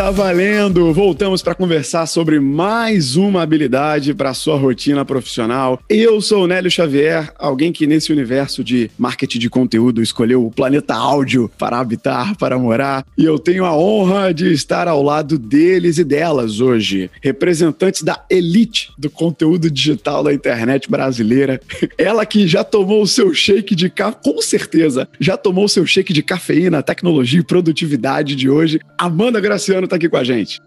Está valendo! Voltamos para conversar sobre mais uma habilidade para sua rotina profissional. Eu sou o Nélio Xavier, alguém que nesse universo de marketing de conteúdo escolheu o planeta áudio para habitar, para morar, e eu tenho a honra de estar ao lado deles e delas hoje, representantes da elite do conteúdo digital da internet brasileira. Ela que já tomou o seu shake de café, com certeza, já tomou o seu shake de cafeína, tecnologia e produtividade de hoje. Amanda Graciano está aqui com a gente.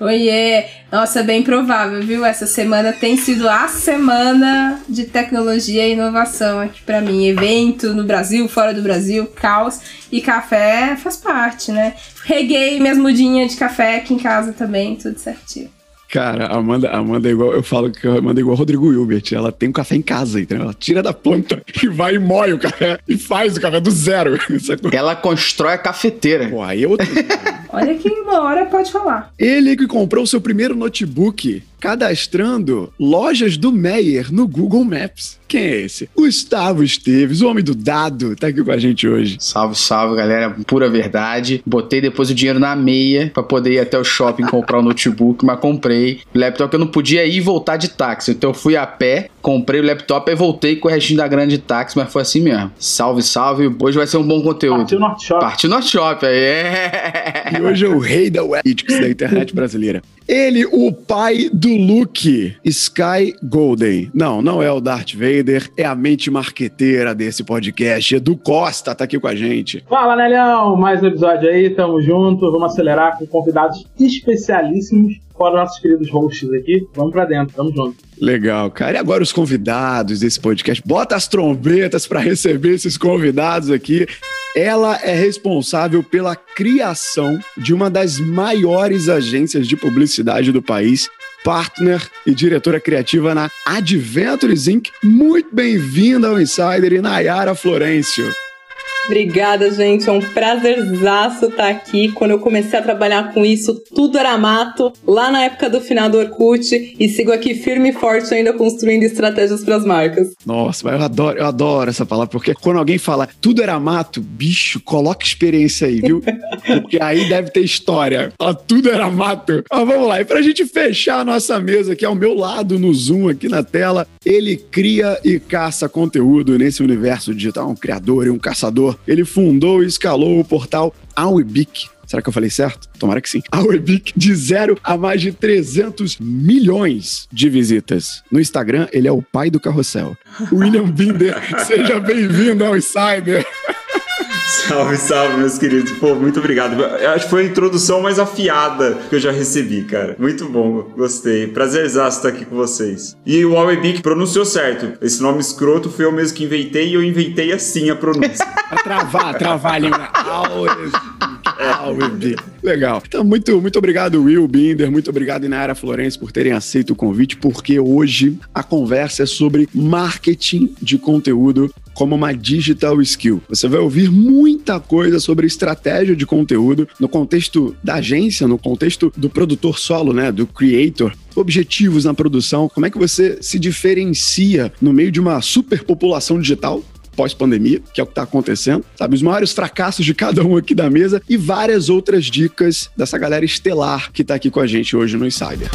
Oiê! Nossa, bem provável, viu? Essa semana tem sido a semana de tecnologia e inovação aqui para mim. Evento no Brasil, fora do Brasil, caos. E café faz parte, né? Reguei minhas mudinhas de café aqui em casa também, tudo certinho. Cara, a Amanda, Amanda é igual, eu falo que a Amanda é igual a Rodrigo Hilbert. Ela tem um café em casa, entendeu? Ela tira da planta e vai e moe o café e faz o café do zero. Ela constrói a cafeteira. Pô, aí é outro. Olha que uma hora pode falar. Ele que comprou o seu primeiro notebook cadastrando lojas do Meyer no Google Maps. Quem é esse? Gustavo Esteves, o homem do dado, tá aqui com a gente hoje. Salve, salve, galera. Pura verdade. Botei depois o dinheiro na meia para poder ir até o shopping comprar o notebook, mas comprei. Laptop eu não podia ir e voltar de táxi. Então eu fui a pé, comprei o laptop e voltei com o restinho da grande táxi, mas foi assim mesmo. Salve, salve. Hoje vai ser um bom conteúdo. Partiu Norte Shop. Partiu Norte Shop, aí. É. E hoje é o rei da web da internet brasileira. Ele, o pai do Luke, Sky Golden. Não, não é o Darth Vader, é a mente marqueteira desse podcast. Edu Costa tá aqui com a gente. Fala, Nelhão! Mais um episódio aí, tamo junto. Vamos acelerar com convidados especialíssimos, fora nossos queridos hosts aqui. Vamos pra dentro, tamo junto. Legal, cara. E agora os convidados desse podcast. Bota as trombetas para receber esses convidados aqui. Ela é responsável pela criação de uma das maiores agências de publicidade do país, partner e diretora criativa na Adventures Inc. Muito bem-vinda ao Insider e Nayara Florencio. Obrigada, gente. É um prazerzaço estar aqui. Quando eu comecei a trabalhar com isso, tudo era mato, lá na época do final do Orkut, e sigo aqui firme e forte ainda construindo estratégias para as marcas. Nossa, mas eu adoro, eu adoro essa palavra, porque quando alguém fala tudo era mato, bicho, coloca experiência aí, viu? Porque aí deve ter história. Fala, tudo era mato. Mas vamos lá, e pra gente fechar a nossa mesa aqui ao meu lado no Zoom aqui na tela, ele cria e caça conteúdo nesse universo digital, um criador e um caçador. Ele fundou e escalou o portal Awebic. Será que eu falei certo? Tomara que sim. A Webic de zero a mais de 300 milhões de visitas. No Instagram, ele é o pai do carrossel. William Binder, seja bem-vindo ao Insider. Salve, salve, meus queridos. Pô, muito obrigado. Acho que foi a introdução mais afiada que eu já recebi, cara. Muito bom, gostei. Prazerzaço estar aqui com vocês. E o Awebic pronunciou certo. Esse nome escroto foi eu mesmo que inventei e eu inventei assim a pronúncia. Pra travar, travar Awebic. Legal. Então, muito, muito obrigado, Will Binder. Muito obrigado, Inara Florence, por terem aceito o convite, porque hoje a conversa é sobre marketing de conteúdo como uma digital skill. Você vai ouvir muita coisa sobre estratégia de conteúdo no contexto da agência, no contexto do produtor solo, né, do creator, objetivos na produção, como é que você se diferencia no meio de uma superpopulação digital pós-pandemia, que é o que está acontecendo, sabe? Os maiores fracassos de cada um aqui da mesa e várias outras dicas dessa galera estelar que está aqui com a gente hoje no Insider.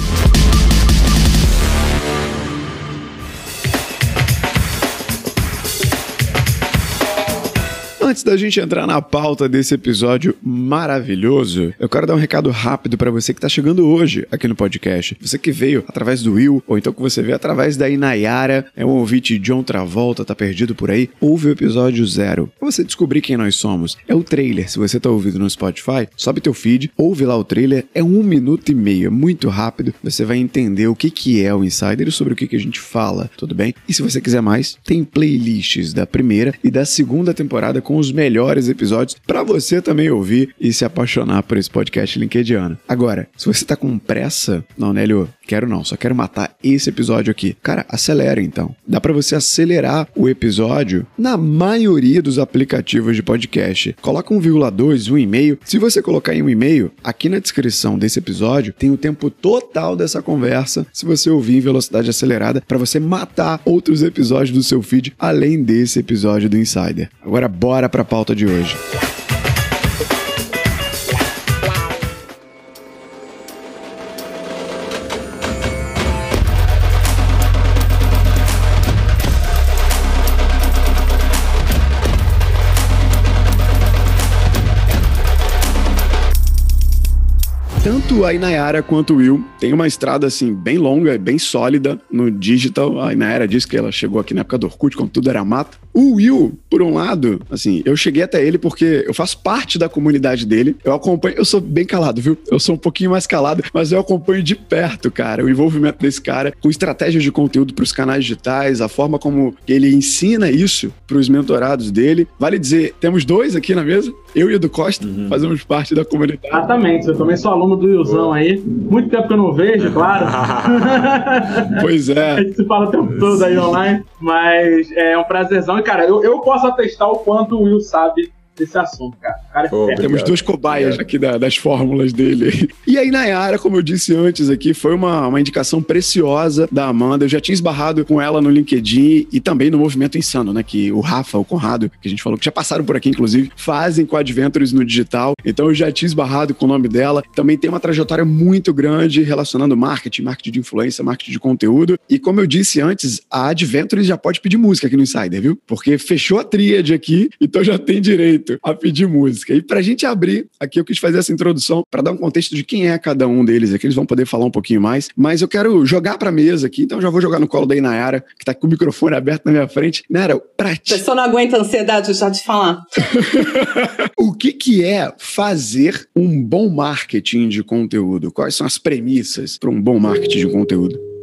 Antes da gente entrar na pauta desse episódio maravilhoso, eu quero dar um recado rápido para você que tá chegando hoje aqui no podcast. Você que veio através do Will, ou então que você veio através da Inayara, é um ouvinte de John Travolta, tá perdido por aí, ouve o episódio zero. Pra você descobrir quem nós somos. É o trailer. Se você tá ouvindo no Spotify, sobe teu feed, ouve lá o trailer. É um minuto e meio, é muito rápido. Você vai entender o que, que é o Insider e sobre o que, que a gente fala, tudo bem? E se você quiser mais, tem playlists da primeira e da segunda temporada com os melhores episódios para você também ouvir e se apaixonar por esse podcast linkediano. Agora, se você tá com pressa, não, Nélio, quero não, só quero matar esse episódio aqui. Cara, acelera então. Dá para você acelerar o episódio na maioria dos aplicativos de podcast. Coloca 1,2, um e-mail. Se você colocar em um e-mail, aqui na descrição desse episódio tem o tempo total dessa conversa, se você ouvir em velocidade acelerada, para você matar outros episódios do seu feed além desse episódio do Insider. Agora bora para a pauta de hoje. A Inayara quanto o Will têm uma estrada assim bem longa, bem sólida no digital. A Inayara disse que ela chegou aqui na época do Orkut, quando tudo era mato. O Will, por um lado, assim, eu cheguei até ele porque eu faço parte da comunidade dele. Eu acompanho, eu sou bem calado, viu? Eu sou um pouquinho mais calado, mas eu acompanho de perto, cara, o envolvimento desse cara com estratégias de conteúdo para os canais digitais, a forma como ele ensina isso para os mentorados dele. Vale dizer, temos dois aqui na mesa, eu e o do Costa, uhum. fazemos parte da comunidade. Exatamente, eu também sou aluno do Wilson aí. Muito tempo que eu não vejo, claro. pois é. A gente se fala o tempo todo aí online, mas é um prazerzão cara, eu, eu posso atestar o quanto o Will sabe desse assunto, cara. cara Pô, é Temos duas cobaias aqui da, das fórmulas dele. E aí, Nayara, como eu disse antes aqui, foi uma, uma indicação preciosa da Amanda. Eu já tinha esbarrado com ela no LinkedIn e também no Movimento Insano, né? Que o Rafa, o Conrado, que a gente falou que já passaram por aqui, inclusive, fazem com Adventures no digital. Então eu já tinha esbarrado com o nome dela. Também tem uma trajetória muito grande relacionando marketing, marketing de influência, marketing de conteúdo. E como eu disse antes, a Adventures já pode pedir música aqui no Insider, viu? Porque fechou a tríade aqui, então já tem direito a pedir música. E para a gente abrir, aqui eu quis fazer essa introdução para dar um contexto de quem é cada um deles aqui. Eles vão poder falar um pouquinho mais. Mas eu quero jogar para mesa aqui, então já vou jogar no colo da Inayara, que está com o microfone aberto na minha frente. Nara, pra ti. A pessoa não aguenta a ansiedade já de falar. o que, que é fazer um bom marketing de conteúdo? Quais são as premissas para um bom marketing de conteúdo?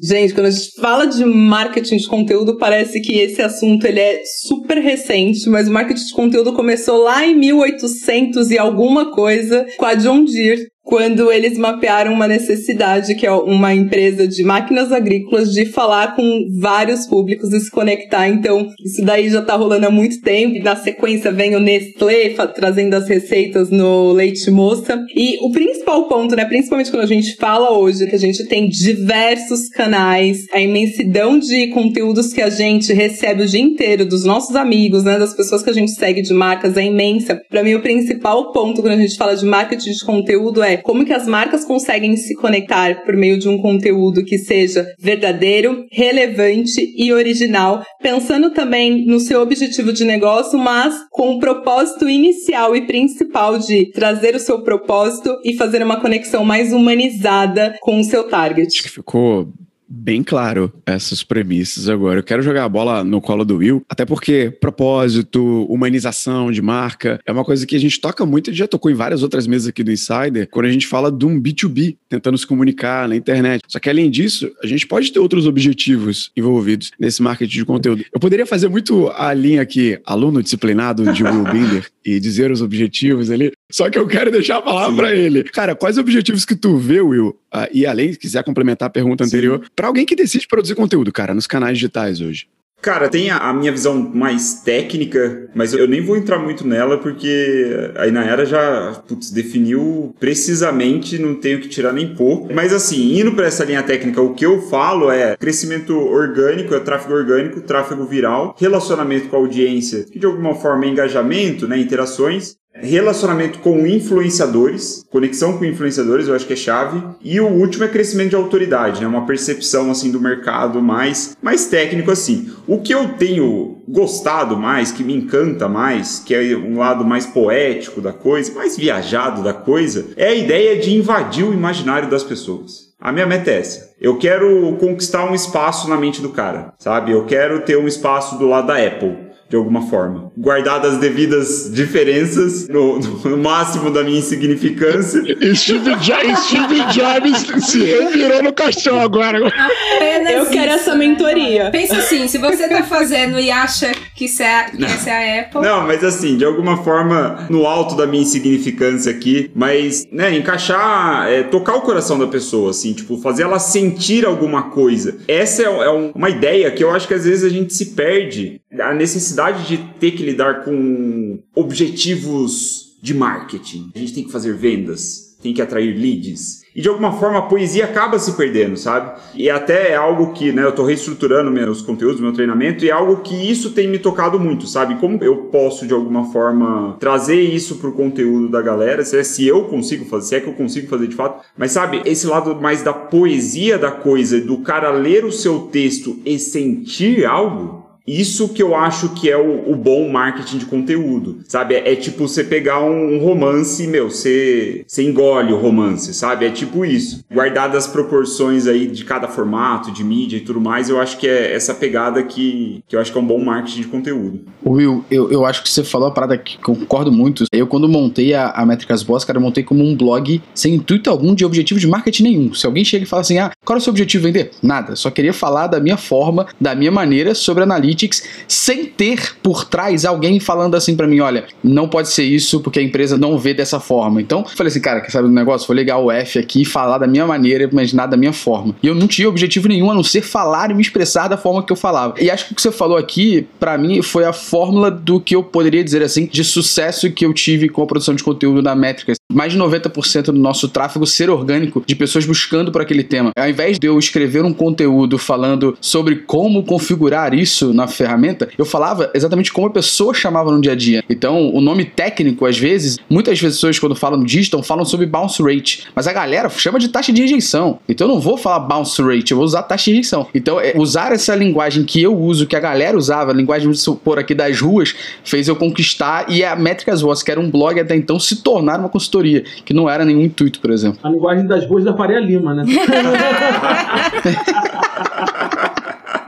Gente, quando a gente fala de marketing de conteúdo, parece que esse assunto ele é super recente, mas o marketing de conteúdo começou lá em 1800 e alguma coisa com a John Deere, quando eles mapearam uma necessidade, que é uma empresa de máquinas agrícolas, de falar com vários públicos e se conectar. Então, isso daí já tá rolando há muito tempo. Na sequência vem o Nestlé trazendo as receitas no leite moça. E o principal ponto, né, principalmente quando a gente fala hoje, que a gente tem diversos canais, a imensidão de conteúdos que a gente recebe o dia inteiro dos nossos amigos, né, das pessoas que a gente segue de marcas é imensa. Para mim, o principal ponto quando a gente fala de marketing de conteúdo é como que as marcas conseguem se conectar por meio de um conteúdo que seja verdadeiro, relevante e original, pensando também no seu objetivo de negócio, mas com o propósito inicial e principal de trazer o seu propósito e fazer uma conexão mais humanizada com o seu target. Acho que ficou bem claro essas premissas agora. Eu quero jogar a bola no colo do Will, até porque propósito, humanização de marca é uma coisa que a gente toca muito e já tocou em várias outras mesas aqui do Insider, quando a gente fala de um B2B, tentando se comunicar na internet. Só que além disso, a gente pode ter outros objetivos envolvidos nesse marketing de conteúdo. Eu poderia fazer muito a linha aqui, aluno disciplinado de Will Binder, e dizer os objetivos ali, só que eu quero deixar a palavra para ele. Cara, quais objetivos que tu vê, Will? Uh, e além, se quiser complementar a pergunta Sim. anterior, para alguém que decide produzir conteúdo, cara, nos canais digitais hoje. Cara, tem a, minha visão mais técnica, mas eu, nem vou entrar muito nela porque a Inayara já putz, definiu precisamente, não tenho que tirar nem pôr. Mas assim, indo para essa linha técnica, o que eu falo é crescimento orgânico, é tráfego orgânico, tráfego viral, relacionamento com a audiência, que de alguma forma é engajamento, né, interações, Relacionamento com influenciadores, conexão com influenciadores, eu acho que é chave. E o último é crescimento de autoridade, né? Uma percepção assim do mercado mais, mais técnico assim. O que eu tenho gostado mais, que me encanta mais, que é um lado mais poético da coisa, mais viajado da coisa, é a ideia de invadir o imaginário das pessoas. A minha meta é essa. Eu quero conquistar um espaço na mente do cara, sabe? Eu quero ter um espaço do lado da Apple de alguma forma. Guardadas as devidas diferenças, no, no, máximo da minha insignificância. Steve, jo Steve Jobs se revirou no caixão agora. Apenas Eu quero isso, essa mentoria. Pensa assim, se você tá fazendo e acha que, isso é, que essa é a Apple... Não, mas assim, de alguma forma, no alto da minha insignificância aqui, mas, né, encaixar, é, tocar o coração da pessoa, assim, tipo, fazer ela sentir alguma coisa. Essa é, é um, uma ideia que eu acho que às vezes a gente se perde. A necessidade de ter que lidar com objetivos de marketing. A gente tem que fazer vendas, tem que atrair leads. E de alguma forma a poesia acaba se perdendo, sabe? E até é algo que, né, eu tô reestruturando meus conteúdos, meu treinamento, e é algo que isso tem me tocado muito, sabe? Como eu posso de alguma forma trazer isso pro conteúdo da galera, se, é, se eu consigo fazer, se é que eu consigo fazer de fato. Mas sabe, esse lado mais da poesia da coisa, do cara ler o seu texto e sentir algo, Isso que eu acho que é o, o bom marketing de conteúdo, sabe? É, é tipo você pegar um, um romance, meu, você, você engole o romance, sabe? É tipo isso. Guardadas as proporções aí de cada formato, de mídia e tudo mais, eu acho que é essa pegada que, que eu acho que é um bom marketing de conteúdo. Will, eu, eu acho que você falou a parada que concordo muito. Eu, quando montei a, a Métricas Boss, cara, eu montei como um blog sem intuito algum de objetivo de marketing nenhum. Se alguém chega e fala assim, ah, qual é o seu objetivo vender? Nada. Só queria falar da minha forma, da minha maneira sobre analytics, sem ter por trás alguém falando assim para mim, olha, não pode ser isso porque a empresa não vê dessa forma. Então, falei assim, cara, quer saber do negócio? Vou ligar o F aqui e falar da minha maneira, mas nada da minha forma. E eu não tinha objetivo nenhum a não ser falar e me expressar da forma que eu falava. E acho que o que você falou aqui, para mim, foi a fórmula do que eu poderia dizer assim, de sucesso que eu tive com a produção de conteúdo na Métricas. Mais de 90% do nosso tráfego ser orgânico, de pessoas buscando por aquele tema. Ao invés de eu escrever um conteúdo falando sobre como configurar isso na ferramenta, eu falava exatamente como a pessoa chamava no dia a dia. Então, o nome técnico, às vezes, muitas pessoas, quando falam digital, falam sobre bounce rate, mas a galera chama de taxa de rejeição. Então, eu não vou falar bounce rate, eu vou usar taxa de rejeição. Então, é, usar essa linguagem que eu uso, que a galera usava, a linguagem, de supor, aqui das ruas, fez eu conquistar e a Métricas Voz, que era um blog até então, se tornar uma consultoria, que não era nenhum intuito, por exemplo. A linguagem das ruas da Faria Lima, né?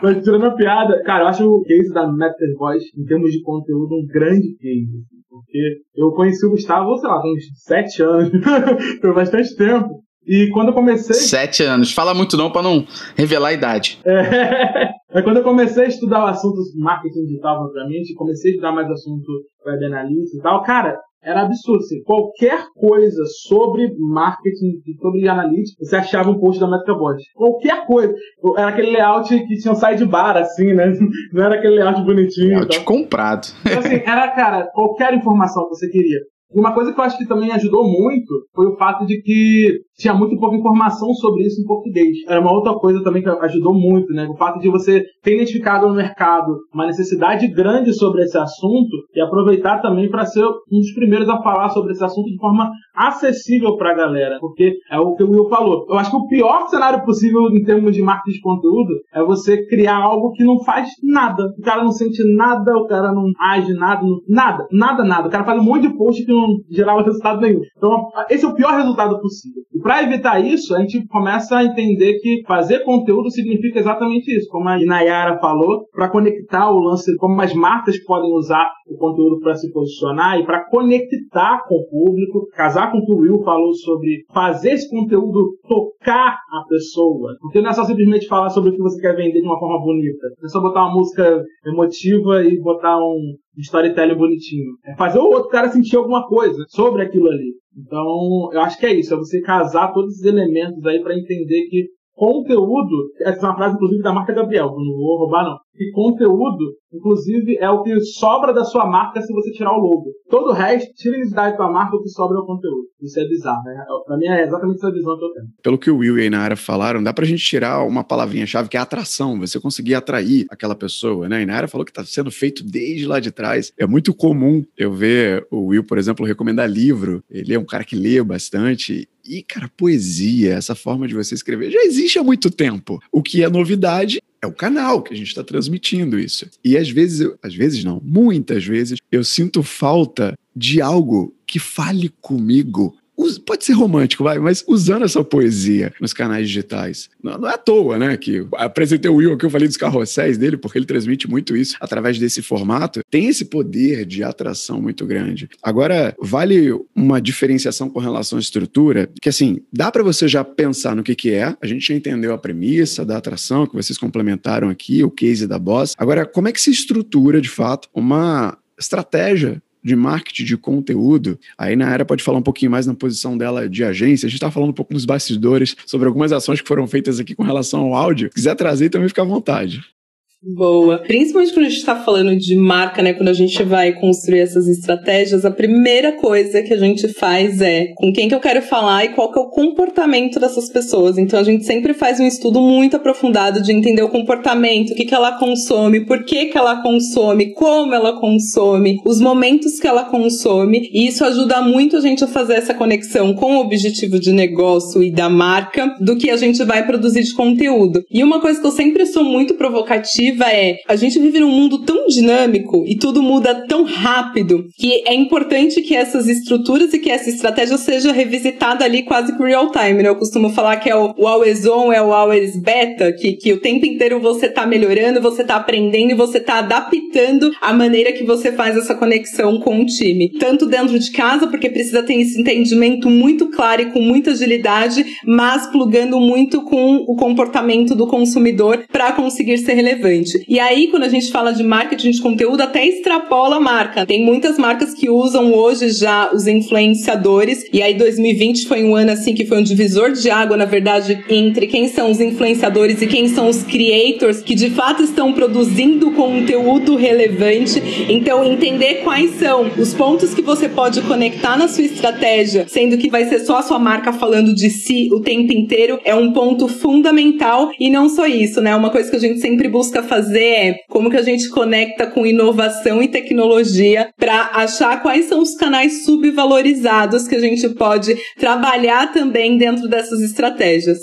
Mas tirando a piada, cara, eu acho o case da Master Voice, em termos de conteúdo, um grande case. Assim, porque eu conheci o Gustavo, sei lá, com uns sete anos, por bastante tempo. E quando eu comecei. Sete anos. Fala muito não pra não revelar a idade. É. quando eu comecei a estudar o assunto marketing digital, obviamente, comecei a estudar mais assunto web analytics e tal, cara, era absurdo. Assim, qualquer coisa sobre marketing, sobre analytics, você achava um post da MetaBot. Qualquer coisa. Era aquele layout que tinha um sidebar, assim, né? Não era aquele layout bonitinho. Layout comprado. Então, assim, era, cara, qualquer informação que você queria. Uma coisa que eu acho que também ajudou muito foi o fato de que tinha muito pouca informação sobre isso em português. Era uma outra coisa também que ajudou muito, né? O fato de você ter identificado no mercado uma necessidade grande sobre esse assunto e aproveitar também para ser um dos primeiros a falar sobre esse assunto de forma acessível para a galera. Porque é o que o Will falou. Eu acho que o pior cenário possível em termos de marketing de conteúdo é você criar algo que não faz nada. O cara não sente nada, o cara não age nada, não... nada, nada, nada. O cara faz um monte de post que não gerava resultado nenhum. Então, esse é o pior resultado possível. Para evitar isso, a gente começa a entender que fazer conteúdo significa exatamente isso, como a Inayara falou, para conectar o lance, como as marcas podem usar o conteúdo para se posicionar e para conectar com o público, casar com o que o Will falou sobre fazer esse conteúdo tocar a pessoa. Porque não é só simplesmente falar sobre o que você quer vender de uma forma bonita. Não é só botar uma música emotiva e botar um, storytelling bonitinho. É fazer o outro cara sentir alguma coisa sobre aquilo ali. Então, eu acho que é isso, é você casar todos esses elementos aí para entender que conteúdo, essa é uma frase inclusive da marca Gabriel, não vou roubar não, que conteúdo, inclusive, é o que sobra da sua marca se você tirar o logo. Todo o resto, tira identidade da marca, o que sobra é o conteúdo. Isso é bizarro, né? Pra mim é exatamente essa visão que eu tenho. Pelo que o Will e a Inara falaram, dá pra gente tirar uma palavrinha-chave que é atração, você conseguir atrair aquela pessoa, né? A Inara falou que tá sendo feito desde lá de trás. É muito comum eu ver o Will, por exemplo, recomendar livro. Ele é um cara que lê bastante e, cara, poesia, essa forma de você escrever, já existe há muito tempo. O que é novidade é o canal que a gente está transmitindo isso. E às vezes, eu, às vezes não, muitas vezes, eu sinto falta de algo que fale comigo pode ser romântico, vai, mas usando essa poesia nos canais digitais. Não, não, é à toa, né? Que apresentei o Will aqui, eu falei dos carrosséis dele, porque ele transmite muito isso através desse formato. Tem esse poder de atração muito grande. Agora, vale uma diferenciação com relação à estrutura, que assim, dá para você já pensar no que, que é. A gente já entendeu a premissa da atração, que vocês complementaram aqui, o case da Boss. Agora, como é que se estrutura, de fato, uma estratégia de marketing de conteúdo. Aí na área pode falar um pouquinho mais na posição dela de agência. A gente está falando um pouco nos bastidores sobre algumas ações que foram feitas aqui com relação ao áudio. Se quiser trazer, também fica à vontade. Boa. Principalmente quando a gente está falando de marca, né? Quando a gente vai construir essas estratégias, a primeira coisa que a gente faz é com quem que eu quero falar e qual que é o comportamento dessas pessoas. Então a gente sempre faz um estudo muito aprofundado de entender o comportamento, o que, que ela consome, por que, que ela consome, como ela consome, os momentos que ela consome. E isso ajuda muito a gente a fazer essa conexão com o objetivo de negócio e da marca do que a gente vai produzir de conteúdo. E uma coisa que eu sempre sou muito provocativa perspectiva é: a gente vive num mundo tão dinâmico e tudo muda tão rápido que é importante que essas estruturas e que essa estratégia seja revisitada ali quase que real time, né? Eu costumo falar que é o, o always on, é o always beta, que, que o tempo inteiro você tá melhorando, você tá aprendendo e você tá adaptando a maneira que você faz essa conexão com o time. Tanto dentro de casa, porque precisa ter esse entendimento muito claro e com muita agilidade, mas plugando muito com o comportamento do consumidor para conseguir ser relevante. E aí, quando a gente fala de marketing de conteúdo, até extrapola a marca. Tem muitas marcas que usam hoje já os influenciadores, e aí 2020 foi um ano assim que foi um divisor de água, na verdade, entre quem são os influenciadores e quem são os creators que de fato estão produzindo conteúdo relevante. Então, entender quais são os pontos que você pode conectar na sua estratégia, sendo que vai ser só a sua marca falando de si o tempo inteiro, é um ponto fundamental. E não só isso, né? Uma coisa que a gente sempre busca fazer é como que a gente conecta com inovação e tecnologia para achar quais são os canais subvalorizados que a gente pode trabalhar também dentro dessas estratégias.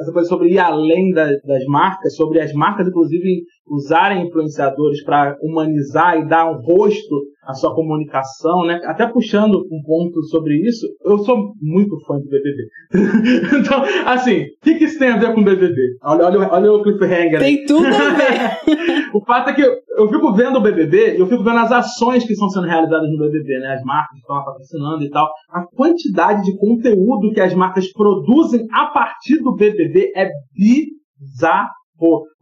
Essa coisa sobre ir além da, das marcas, sobre as marcas, inclusive, usarem influenciadores para humanizar e dar um rosto à sua comunicação, né? Até puxando um ponto sobre isso, eu sou muito fã do BBB. então, assim, o que, que isso tem a ver com o BBB? Olha, olha, olha o cliffhanger. Tem tudo a ver. o fato é que eu, eu fico vendo o BBB e eu fico vendo as ações que estão sendo realizadas no BBB, né? As marcas que estão patrocinando e tal. A quantidade de conteúdo que as marcas produzem a partir do BBB é bizarro.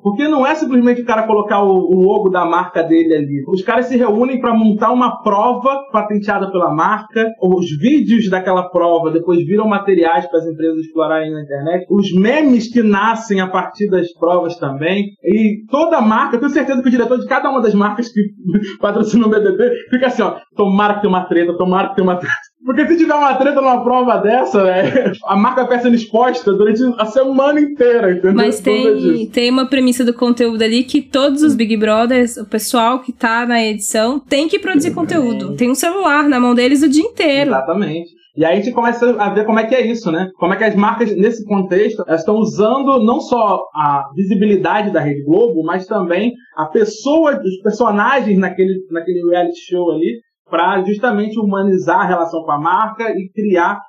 Porque não é simplesmente o cara colocar o, o logo da marca dele ali. Os caras se reúnem para montar uma prova patenteada pela marca. Os vídeos daquela prova depois viram materiais para as empresas explorarem na internet. Os memes que nascem a partir das provas também. E toda marca, eu tenho certeza que o diretor de cada uma das marcas que patrocinam o BBB fica assim, ó, tomara que tenha uma treta, tomara que tenha uma treta. Porque se tiver uma treta numa prova dessa, né, a marca vai sendo exposta durante a semana inteira, entendeu? Mas tem, tem uma premissa do conteúdo ali que todos os Big Brothers, o pessoal que tá na edição, tem que produzir conteúdo. Tem um celular na mão deles o dia inteiro. Exatamente. E aí a gente começa a ver como é que é isso, né? Como é que as marcas, nesse contexto, elas estão usando não só a visibilidade da Rede Globo, mas também a pessoa, os personagens naquele, naquele reality show ali, para justamente humanizar a relação com a marca e criar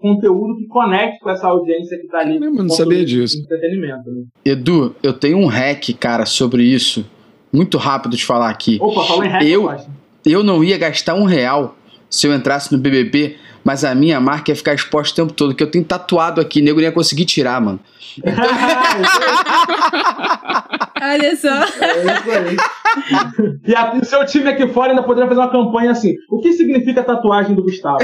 conteúdo que conecte com essa audiência que está ali. Eu não sabia disso. Entretenimento. Né? Edu, eu tenho um hack, cara, sobre isso. Muito rápido de falar aqui. Opa, fala em hack, eu, eu não ia gastar um real se eu entrasse no BBB, mas a minha marca ia ficar exposta o tempo todo, que eu tenho tatuado aqui, nego não ia conseguir tirar, mano. Olha só. É isso aí. E o seu time aqui fora ainda poderia fazer uma campanha assim. O que significa a tatuagem do Gustavo?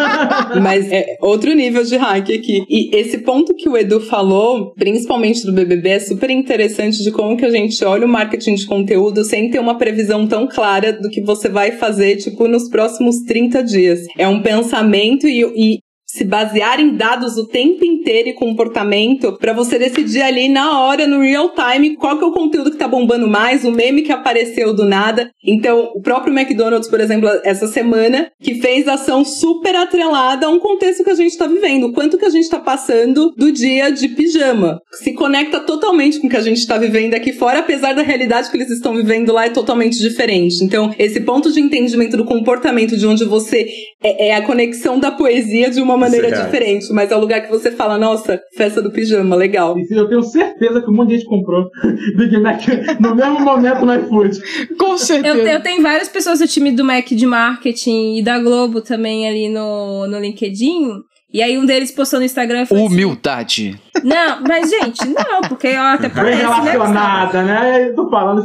Mas é outro nível de hack aqui. E esse ponto que o Edu falou, principalmente do BBB, é super interessante de como que a gente olha o marketing de conteúdo sem ter uma previsão tão clara do que você vai fazer, tipo, nos próximos 30 dias. É um pensamento e, e se basear em dados o tempo inteiro e comportamento para você decidir ali na hora, no real time, qual que é o conteúdo que tá bombando mais, o meme que apareceu do nada. Então, o próprio McDonald's, por exemplo, essa semana, que fez ação super atrelada a um contexto que a gente tá vivendo. Quanto que a gente tá passando do dia de pijama. Se conecta totalmente com o que a gente tá vivendo aqui fora, apesar da realidade que eles estão vivendo lá é totalmente diferente. Então, esse ponto de entendimento do comportamento de onde você é, é a conexão da poesia de uma maneira diferente, mas é o lugar que você fala, nossa, festa do pijama, legal. Eu tenho certeza que um monte de gente comprou Big Mac no mesmo momento no iFood. Com certeza. Eu, eu, tenho várias pessoas do time do Mac de marketing e da Globo também ali no, no LinkedIn. E aí um deles postou no Instagram e falou Humildade. Assim, não, mas, gente, não, porque ó, até parece, Bem relacionada, né? né? Eu tô falando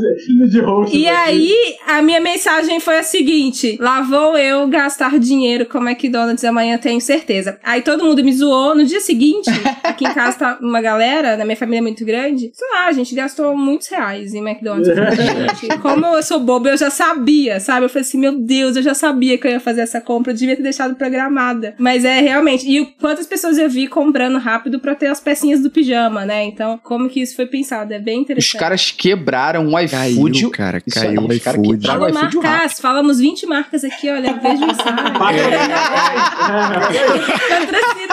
de rosto. E aí, a minha mensagem foi a seguinte: lá vou eu gastar dinheiro com McDonald's amanhã, tenho certeza. Aí todo mundo me zoou. No dia seguinte, aqui em casa tá uma galera, na minha família é muito grande. Sei lá, a gente gastou muitos reais em McDonald's. como eu sou boba, eu já sabia, sabe? Eu falei assim, meu Deus, eu já sabia que eu ia fazer essa compra, eu devia ter deixado programada. Mas é realmente. E quantas pessoas eu vi comprando rápido pra ter as peças pecinhas do pijama, né? Então, como que isso foi pensado? É bem Os interessante. caras quebraram o iFood. Caiu, cara, caiu aí, o os iFood. rápido. marcas, falamos 20 marcas aqui, olha, vejo isso. Patrocina,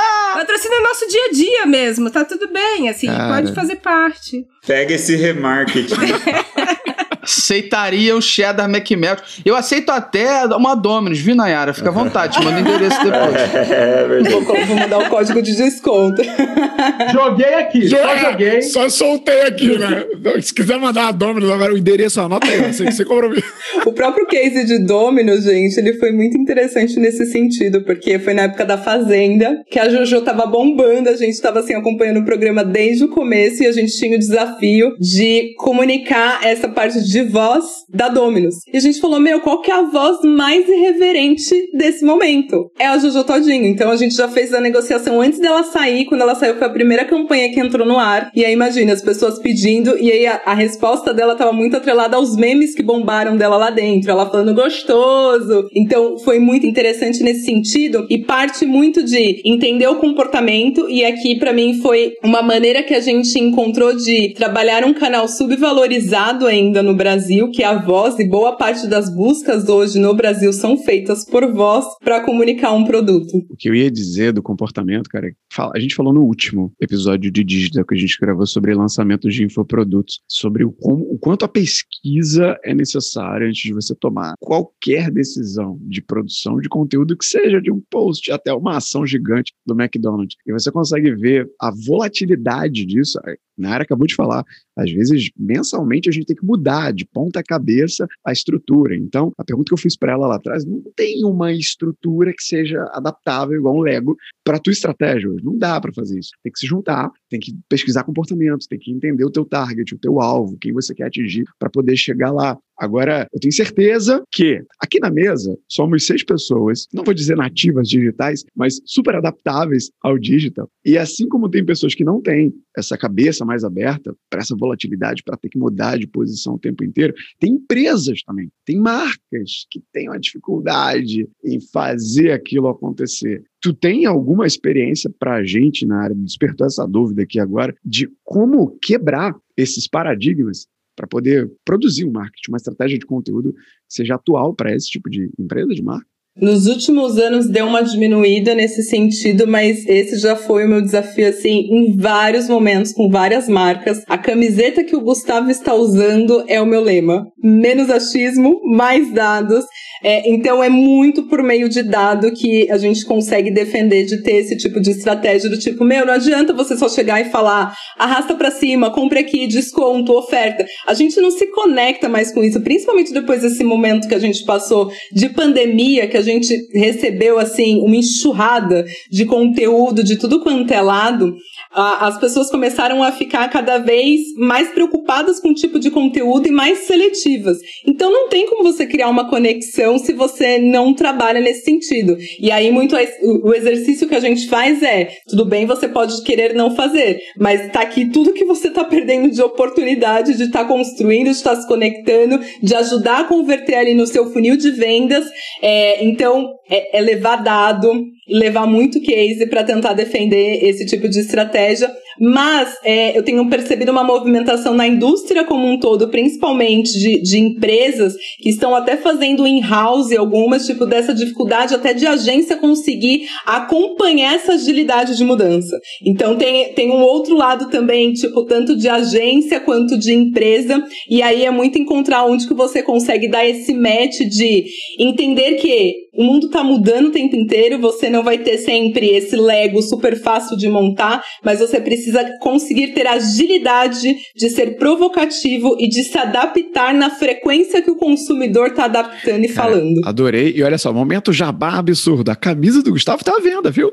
patrocina nosso dia a dia mesmo, tá tudo bem, assim, Cara. pode fazer parte. Pega esse remarketing. Aceitaria o cheddar McMelt. Eu aceito até uma Domino's, viu, Nayara? Fica à vontade, te manda o endereço depois. é verdade. Vou, vou mandar o código de desconto. Joguei aqui, só joguei. Só soltei aqui, né? Se quiser mandar a Dominus, agora o endereço, anota aí, você, você compromisso. O próprio case de Domino's, gente, ele foi muito interessante nesse sentido, porque foi na época da Fazenda, que a Jojo tava bombando, a gente tava assim acompanhando o programa desde o começo e a gente tinha o desafio de comunicar essa parte de voz da Domino's. E a gente falou, meu, qual que é a voz mais irreverente desse momento? É a Jojo Todinho. Então a gente já fez a negociação antes dela sair, quando ela saiu foi a primeira campanha que entrou no ar. E aí imagina, as pessoas pedindo, e aí a, a resposta dela tava muito atrelada aos memes que bombaram dela lá dentro, ela falando gostoso. Então foi muito interessante nesse sentido e parte muito de entender o comportamento e aqui pra mim foi uma maneira que a gente encontrou de trabalhar um canal subvalorizado ainda no Brasil, que é a voz e boa parte das buscas hoje no Brasil são feitas por voz para comunicar um produto. O que eu ia dizer do comportamento, cara, é a gente falou no último episódio de Digital que a gente gravou sobre lançamentos de infoprodutos, sobre o, como, o quanto a pesquisa é necessária antes de você tomar qualquer decisão de produção de conteúdo que seja de um post até uma ação gigante do McDonald's. E você consegue ver a volatilidade disso. Nara acabou de falar, às vezes, mensalmente, a gente tem que mudar de ponta cabeça a estrutura. Então, a pergunta que eu fiz para ela lá atrás, não tem uma estrutura que seja adaptável, igual um Lego, para tua estratégia hoje. Não dá para fazer isso. Tem que se juntar, tem que pesquisar comportamento, tem que entender o teu target, o teu alvo, quem você quer atingir para poder chegar lá. Agora, eu tenho certeza que aqui na mesa somos seis pessoas, não vou dizer nativas digitais, mas super adaptáveis ao digital. E assim como tem pessoas que não têm essa cabeça mais aberta para essa volatilidade, para ter que mudar de posição o tempo inteiro, tem empresas também, tem marcas que têm uma dificuldade em fazer aquilo acontecer. Tu tem alguma experiência para a gente na área, me despertou essa dúvida aqui agora, de como quebrar esses paradigmas para poder produzir um marketing, uma estratégia de conteúdo que seja atual para esse tipo de empresa de marca? Nos últimos anos deu uma diminuída nesse sentido, mas esse já foi o meu desafio, assim, em vários momentos, com várias marcas. A camiseta que o Gustavo está usando é o meu lema. Menos achismo, mais dados. É, então é muito por meio de dado que a gente consegue defender de ter esse tipo de estratégia do tipo, meu, não adianta você só chegar e falar, arrasta pra cima, compre aqui, desconto, oferta. A gente não se conecta mais com isso, principalmente depois desse momento que a gente passou de pandemia, que a gente recebeu assim uma enxurrada de conteúdo de tudo quanto é lado. a- As pessoas começaram a ficar cada vez mais preocupadas com o tipo de conteúdo e mais seletivas. Então não tem como você criar uma conexão se você não trabalha nesse sentido. E aí muito o exercício que a gente faz é, tudo bem, você pode querer não fazer, mas tá aqui tudo que você tá perdendo de oportunidade de estar construindo, de estar se conectando, de ajudar a converter ali no seu funil de vendas. É, então, é, é levar dado, levar muito case para tentar defender esse tipo de estratégia. Mas é, eu tenho percebido uma movimentação na indústria como um todo, principalmente de, de empresas que estão até fazendo in-house algumas, tipo, dessa dificuldade até de agência conseguir acompanhar essa agilidade de mudança. Então tem, tem um outro lado também, tipo, tanto de agência quanto de empresa, e aí é muito encontrar onde que você consegue dar esse match de entender que o mundo tá mudando o tempo inteiro, você não vai ter sempre esse Lego super fácil de montar, mas você precisa conseguir ter agilidade de ser provocativo e de se adaptar na frequência que o consumidor tá adaptando e falando. Adorei. E olha só, momento jabá absurdo. A camisa do Gustavo tá à venda, viu?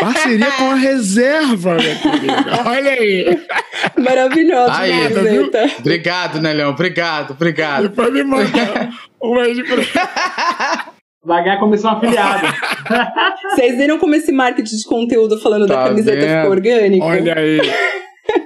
Parceria com a reserva, minha querida. Olha aí. Maravilhosa, Aí, né, tá viu? Zeta? Obrigado. Obrigado, obrigado. Depois me manda uma de Vai ganhar comissão afiliada. Vocês viram como esse marketing de conteúdo falando Tá da camiseta vendo? ficou orgânico? Olha aí.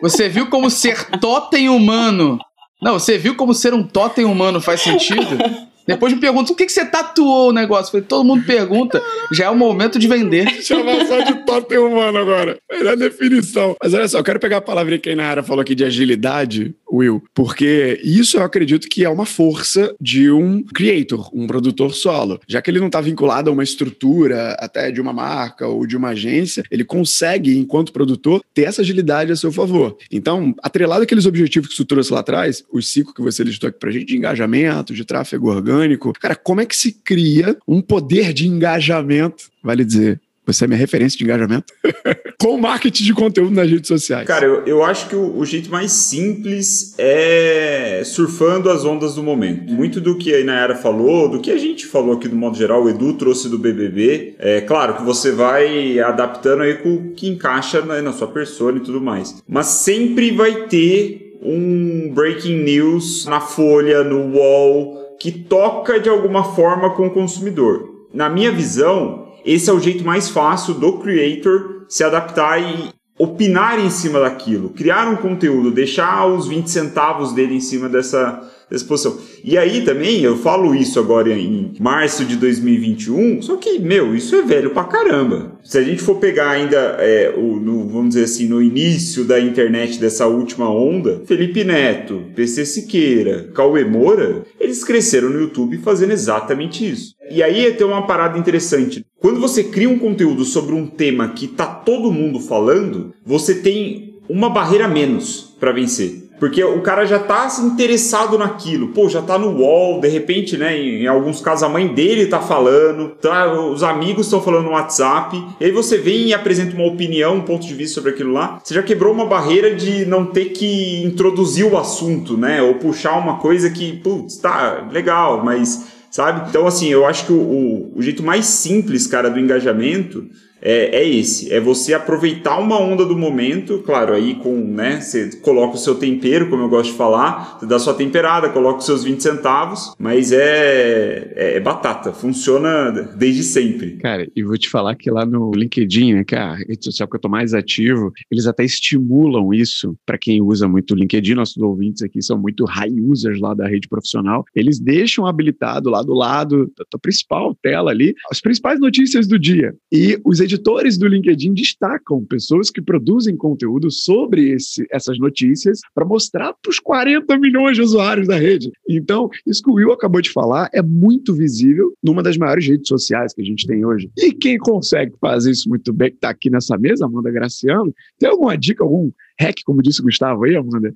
Você viu como ser totem humano. Não, você viu como ser um totem humano faz sentido? Depois me perguntam, o que, que você tatuou o negócio? Falei, todo mundo pergunta, já é o momento de vender. Chamar só de top humano agora. Melhor definição. Mas olha só, eu quero pegar a palavra que a Inara falou aqui de agilidade, Will, porque isso eu acredito que é uma força de um creator, um produtor solo. Já que ele não está vinculado a uma estrutura, até de uma marca ou de uma agência, ele consegue, enquanto produtor, ter essa agilidade a seu favor. Então, atrelado àqueles objetivos que você trouxe lá atrás, os cinco que você listou aqui pra gente, de engajamento, de tráfego orgânico, cara, como é que se cria um poder de engajamento, vale dizer, você é minha referência de engajamento. Com marketing de conteúdo nas redes sociais. Cara, eu, eu acho que o, o, jeito mais simples é surfando as ondas do momento. Muito do que a Inayara falou, do que a gente falou aqui do modo geral, o Edu trouxe do BBB. É claro que você vai adaptando aí com o que encaixa na, na sua persona e tudo mais. Mas sempre vai ter um breaking news na folha, no wall, que toca de alguma forma com o consumidor. Na minha visão, esse é o jeito mais fácil do creator se adaptar e opinar em cima daquilo, criar um conteúdo, deixar os 20 centavos dele em cima dessa, dessa posição. E aí também, eu falo isso agora em março de 2021, só que, meu, isso é velho pra caramba. Se a gente for pegar ainda, é, o, no, vamos dizer assim, no início da internet dessa última onda, Felipe Neto, PC Siqueira, Cauê Moura, eles cresceram no YouTube fazendo exatamente isso. E aí tem uma parada interessante. Quando você cria um conteúdo sobre um tema que tá todo mundo falando, você tem uma barreira menos para vencer. Porque o cara já tá interessado naquilo. Pô, já tá no wall, de repente, né? Em, alguns casos a mãe dele tá falando, tá, os amigos estão falando no WhatsApp. E aí você vem e apresenta uma opinião, um ponto de vista sobre aquilo lá. Você já quebrou uma barreira de não ter que introduzir o assunto, né? Ou puxar uma coisa que, putz, tá legal, mas sabe? Então, assim, eu acho que o, o, o jeito mais simples, cara, do engajamento é, é esse, é você aproveitar uma onda do momento, claro, aí com, né, você coloca o seu tempero, como eu gosto de falar, você dá sua temperada, coloca os seus 20 centavos, mas é, é, é batata, funciona desde sempre. Cara, e vou te falar que lá no LinkedIn, né, que é a rede social que eu tô mais ativo, eles até estimulam isso para quem usa muito o LinkedIn, nossos ouvintes aqui são muito high users lá da rede profissional, eles deixam habilitado lá do lado da principal tela ali, as principais notícias do dia, e os editores do LinkedIn destacam pessoas que produzem conteúdo sobre esse, essas notícias para mostrar para os 40 milhões de usuários da rede. Então, isso que o Will acabou de falar é muito visível numa das maiores redes sociais que a gente tem hoje. E quem consegue fazer isso muito bem, que está aqui nessa mesa, Amanda Graciano, tem alguma dica, algum hack, como disse o Gustavo aí, Amanda,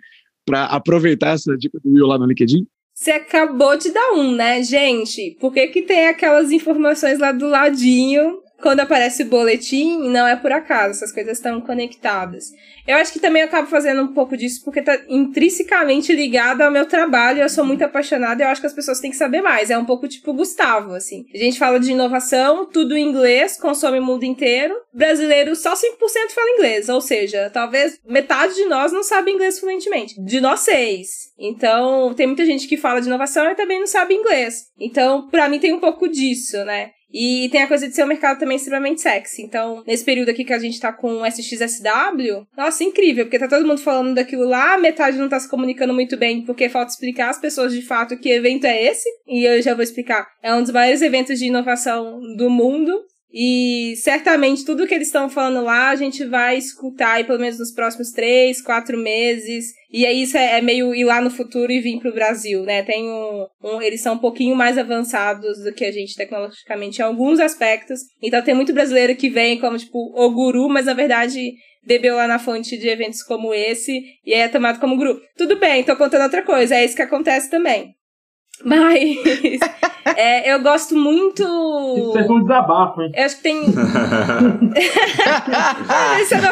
para aproveitar essa dica do Will lá no LinkedIn? Você acabou de dar um, né, gente? Por que, que tem aquelas informações lá do ladinho quando aparece o boletim, não é por acaso, essas coisas estão conectadas. Eu acho que também eu acabo fazendo um pouco disso porque tá intrinsecamente ligado ao meu trabalho, eu sou muito apaixonada e eu acho que as pessoas têm que saber mais. É um pouco tipo Gustavo, assim. A gente fala de inovação, tudo em inglês, consome o mundo inteiro. Brasileiro só 5% fala inglês, ou seja, talvez metade de nós não sabe inglês fluentemente. De nós seis. Então, tem muita gente que fala de inovação e também não sabe inglês. Então, para mim tem um pouco disso, né? E tem a coisa de ser um mercado também extremamente sexy. Então, nesse período aqui que a gente tá com SXSW, nossa, incrível, porque tá todo mundo falando daquilo lá, metade não tá se comunicando muito bem, porque falta explicar às pessoas de fato que evento é esse. E eu já vou explicar. É um dos maiores eventos de inovação do mundo. E certamente tudo que eles estão falando lá a gente vai escutar aí pelo menos nos próximos três, quatro meses. E aí isso é, é meio ir lá no futuro e vir pro Brasil, né? Tem um, um, eles são um pouquinho mais avançados do que a gente tecnologicamente em alguns aspectos. Então tem muito brasileiro que vem como tipo o guru, mas na verdade bebeu lá na fonte de eventos como esse e é tomado como guru. Tudo bem, tô contando outra coisa, é isso que acontece também. Mas é, eu gosto muito. Isso é um desabafo, hein? Eu acho que tem.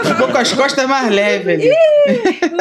Ficou com as costas mais leves ali.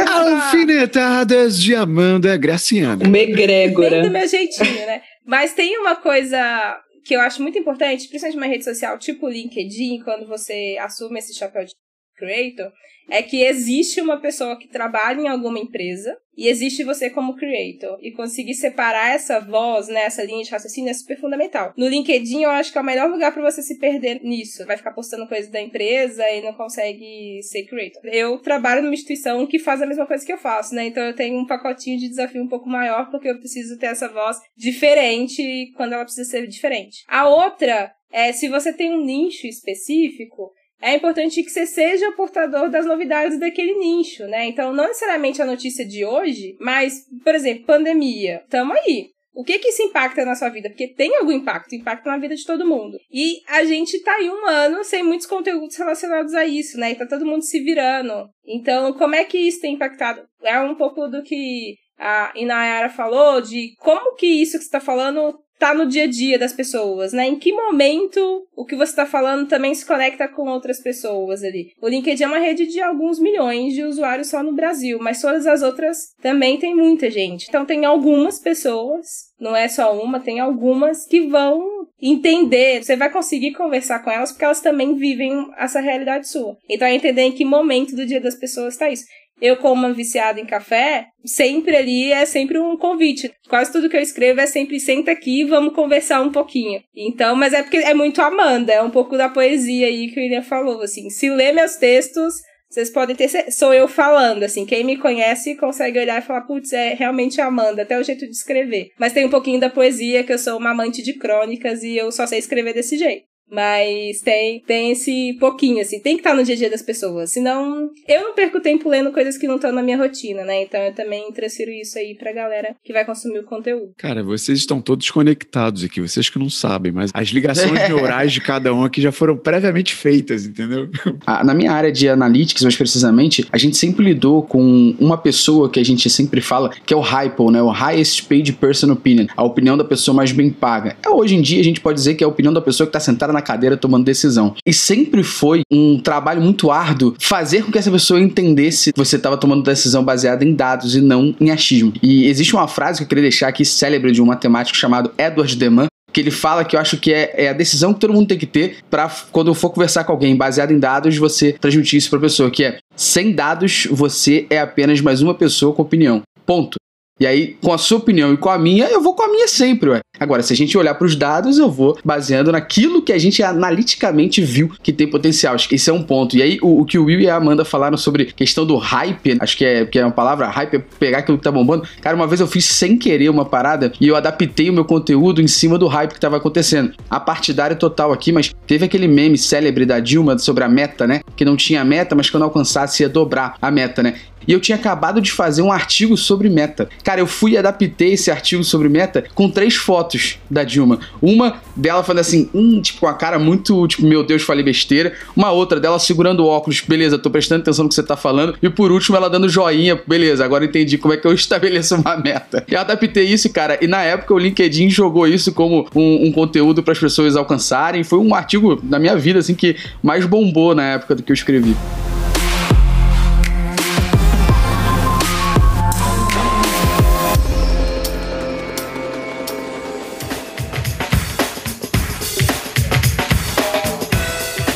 Alfinetadas de Amanda Graciana. Uma egrégora. Bem do meu jeitinho, né? Mas tem uma coisa que eu acho muito importante, principalmente numa rede social tipo o LinkedIn, quando você assume esse chapéu de creator, é que existe uma pessoa que trabalha em alguma empresa e existe você como creator. E conseguir separar essa voz, né, essa linha de raciocínio é super fundamental. No LinkedIn, eu acho que é o melhor lugar para você se perder nisso. Vai ficar postando coisas da empresa e não consegue ser creator. Eu trabalho numa instituição que faz a mesma coisa que eu faço, né? Então eu tenho um pacotinho de desafio um pouco maior porque eu preciso ter essa voz diferente quando ela precisa ser diferente. A outra é se você tem um nicho específico, é importante que você seja o portador das novidades daquele nicho, né? Então, não necessariamente a notícia de hoje, mas, por exemplo, pandemia. Tamo aí. O que que isso impacta na sua vida? Porque tem algum impacto, impacta na vida de todo mundo. E a gente tá aí um ano sem muitos conteúdos relacionados a isso, né? E tá todo mundo se virando. Então, como é que isso tem impactado? É um pouco do que a Inayara falou, de como que isso que você tá falando tá no dia a dia das pessoas, né? Em que momento o que você está falando também se conecta com outras pessoas ali. O LinkedIn é uma rede de alguns milhões de usuários só no Brasil, mas todas as outras também tem muita gente. Então tem algumas pessoas, não é só uma, tem algumas que vão entender, você vai conseguir conversar com elas porque elas também vivem essa realidade sua. Então é entender em que momento do dia das pessoas está isso. Eu, como uma viciada em café, sempre ali é sempre um convite. Quase tudo que eu escrevo é sempre senta aqui, vamos conversar um pouquinho. Então, mas é porque é muito Amanda, é um pouco da poesia aí que o William falou, assim. Se ler meus textos, vocês podem ter. Sou eu falando, assim. Quem me conhece consegue olhar e falar, putz, é realmente Amanda, até o jeito de escrever. Mas tem um pouquinho da poesia, que eu sou uma amante de crônicas e eu só sei escrever desse jeito. Mas tem, tem esse pouquinho, assim, tem que estar no dia a dia das pessoas. Senão, eu não perco tempo lendo coisas que não estão na minha rotina, né? Então eu também transfiro isso aí pra galera que vai consumir o conteúdo. Cara, vocês estão todos conectados aqui, vocês que não sabem, mas as ligações neurais de cada um aqui já foram previamente feitas, entendeu? Ah, na minha área de analytics, mais precisamente, a gente sempre lidou com uma pessoa que a gente sempre fala, que é o HYPO, né? O Highest Paid Person Opinion, a opinião da pessoa mais bem paga. É, hoje em dia a gente pode dizer que é a opinião da pessoa que está sentada na cadeira tomando decisão. E sempre foi um trabalho muito árduo fazer com que essa pessoa entendesse que você estava tomando decisão baseada em dados e não em achismo. E existe uma frase que eu queria deixar aqui célebre de um matemático chamado Edward Deman, que ele fala que eu acho que é, é, a decisão que todo mundo tem que ter para quando for conversar com alguém baseado em dados, você transmitir isso para a pessoa, que é sem dados você é apenas mais uma pessoa com opinião. Ponto. E aí, com a sua opinião e com a minha, eu vou com a minha sempre, ué. Agora, se a gente olhar para os dados, eu vou baseando naquilo que a gente analiticamente viu que tem potencial. Acho que esse é um ponto. E aí, o, o que o Will e a Amanda falaram sobre questão do hype, acho que é, que é uma palavra, hype é pegar aquilo que tá bombando. Cara, uma vez eu fiz sem querer uma parada e eu adaptei o meu conteúdo em cima do hype que tava acontecendo. A partidária total aqui, mas teve aquele meme célebre da Dilma sobre a meta, né? Que não tinha meta, mas quando alcançasse ia dobrar a meta, né? E eu tinha acabado de fazer um artigo sobre meta. Cara, eu fui e adaptei esse artigo sobre meta com três fotos da Dilma. Uma dela falando assim, hum, tipo, com a cara muito, tipo, meu Deus, falei besteira. Uma outra dela segurando o óculos, beleza, tô prestando atenção no que você tá falando. E por último, ela dando joinha, beleza, agora entendi como é que eu estabeleço uma meta. Eu adaptei isso, cara, e na época o LinkedIn jogou isso como um, um conteúdo para as pessoas alcançarem. Foi um artigo na minha vida, assim, que mais bombou na época do que eu escrevi.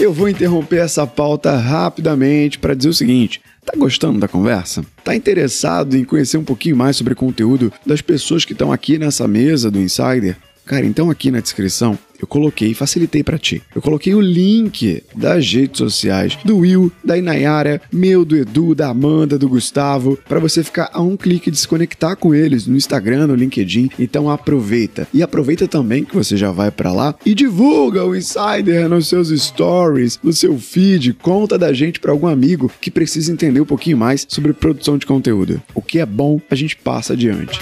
Eu vou interromper essa pauta rapidamente para dizer o seguinte: tá gostando da conversa? Tá interessado em conhecer um pouquinho mais sobre o conteúdo das pessoas que estão aqui nessa mesa do Insider? Cara, então aqui na descrição eu coloquei, facilitei para ti. Eu coloquei o link das redes sociais do Will, da Inayara, meu, do Edu, da Amanda, do Gustavo, para você ficar a um clique de se conectar com eles no Instagram, no LinkedIn. Então aproveita. E aproveita também que você já vai para lá e divulga o Insider nos seus stories, no seu feed, conta da gente para algum amigo que precisa entender um pouquinho mais sobre produção de conteúdo. O que é bom, a gente passa adiante.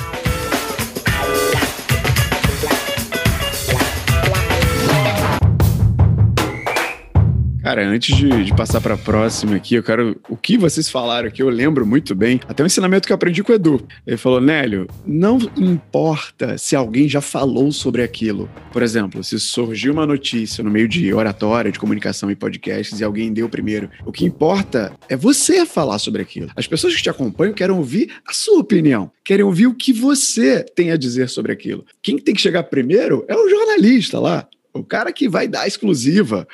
Cara, antes de, de passar para a próxima aqui, eu quero. O que vocês falaram aqui, eu lembro muito bem. Até um ensinamento que eu aprendi com o Edu. Ele falou: Nélio, não importa se alguém já falou sobre aquilo. Por exemplo, se surgiu uma notícia no meio de oratória, de comunicação e podcasts e alguém deu primeiro. O que importa é você falar sobre aquilo. As pessoas que te acompanham querem ouvir a sua opinião, querem ouvir o que você tem a dizer sobre aquilo. Quem tem que chegar primeiro é o jornalista lá o cara que vai dar exclusiva.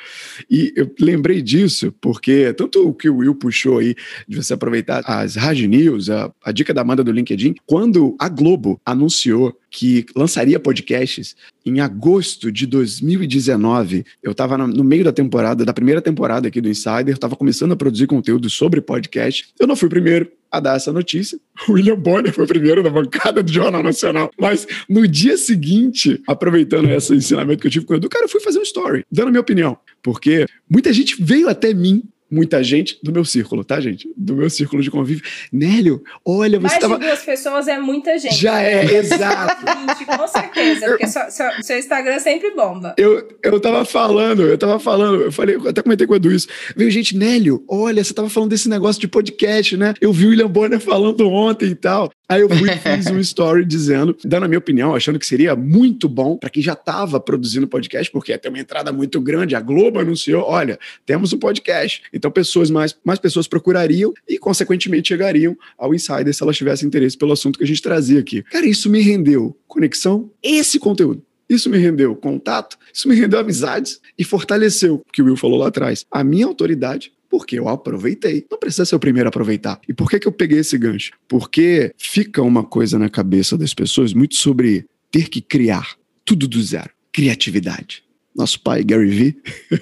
E eu lembrei disso porque tanto o que o Will puxou aí de você aproveitar as Raj News, a, a dica da Amanda do LinkedIn, quando a Globo anunciou que lançaria podcasts em agosto de 2019. Eu estava no meio da temporada, da primeira temporada aqui do Insider, estava começando a produzir conteúdo sobre podcast. Eu não fui o primeiro a dar essa notícia. William Bonner foi o primeiro na bancada do Jornal Nacional. Mas no dia seguinte, aproveitando esse ensinamento que eu tive com o Edu, cara, eu fui fazer um story, dando a minha opinião. Porque muita gente veio até mim muita gente do meu círculo, tá, gente? Do meu círculo de convívio. Nélio, olha, você Mais tava... de duas pessoas é muita gente. Já é, exato. 20, com certeza, porque seu, seu, seu Instagram sempre bomba. Eu, eu tava falando, eu tava falando, eu falei, eu até comentei com o Edu isso. Veio gente, Nélio, olha, você tava falando desse negócio de podcast, né? Eu vi o William Bonner falando ontem e tal. Aí eu fui e fiz um story dizendo, dando a minha opinião, achando que seria muito bom para quem já estava produzindo podcast, porque ia ter uma entrada muito grande. A Globo anunciou: olha, temos um podcast. Então, pessoas mais, mais pessoas procurariam e, consequentemente, chegariam ao Insider se elas tivessem interesse pelo assunto que a gente trazia aqui. Cara, isso me rendeu conexão, esse conteúdo. Isso me rendeu contato, isso me rendeu amizades e fortaleceu, o que o Will falou lá atrás, a minha autoridade porque eu aproveitei. Não precisa ser o primeiro a aproveitar. E por que, que eu peguei esse gancho? Porque fica uma coisa na cabeça das pessoas muito sobre ter que criar tudo do zero. Criatividade nosso pai Gary Vee,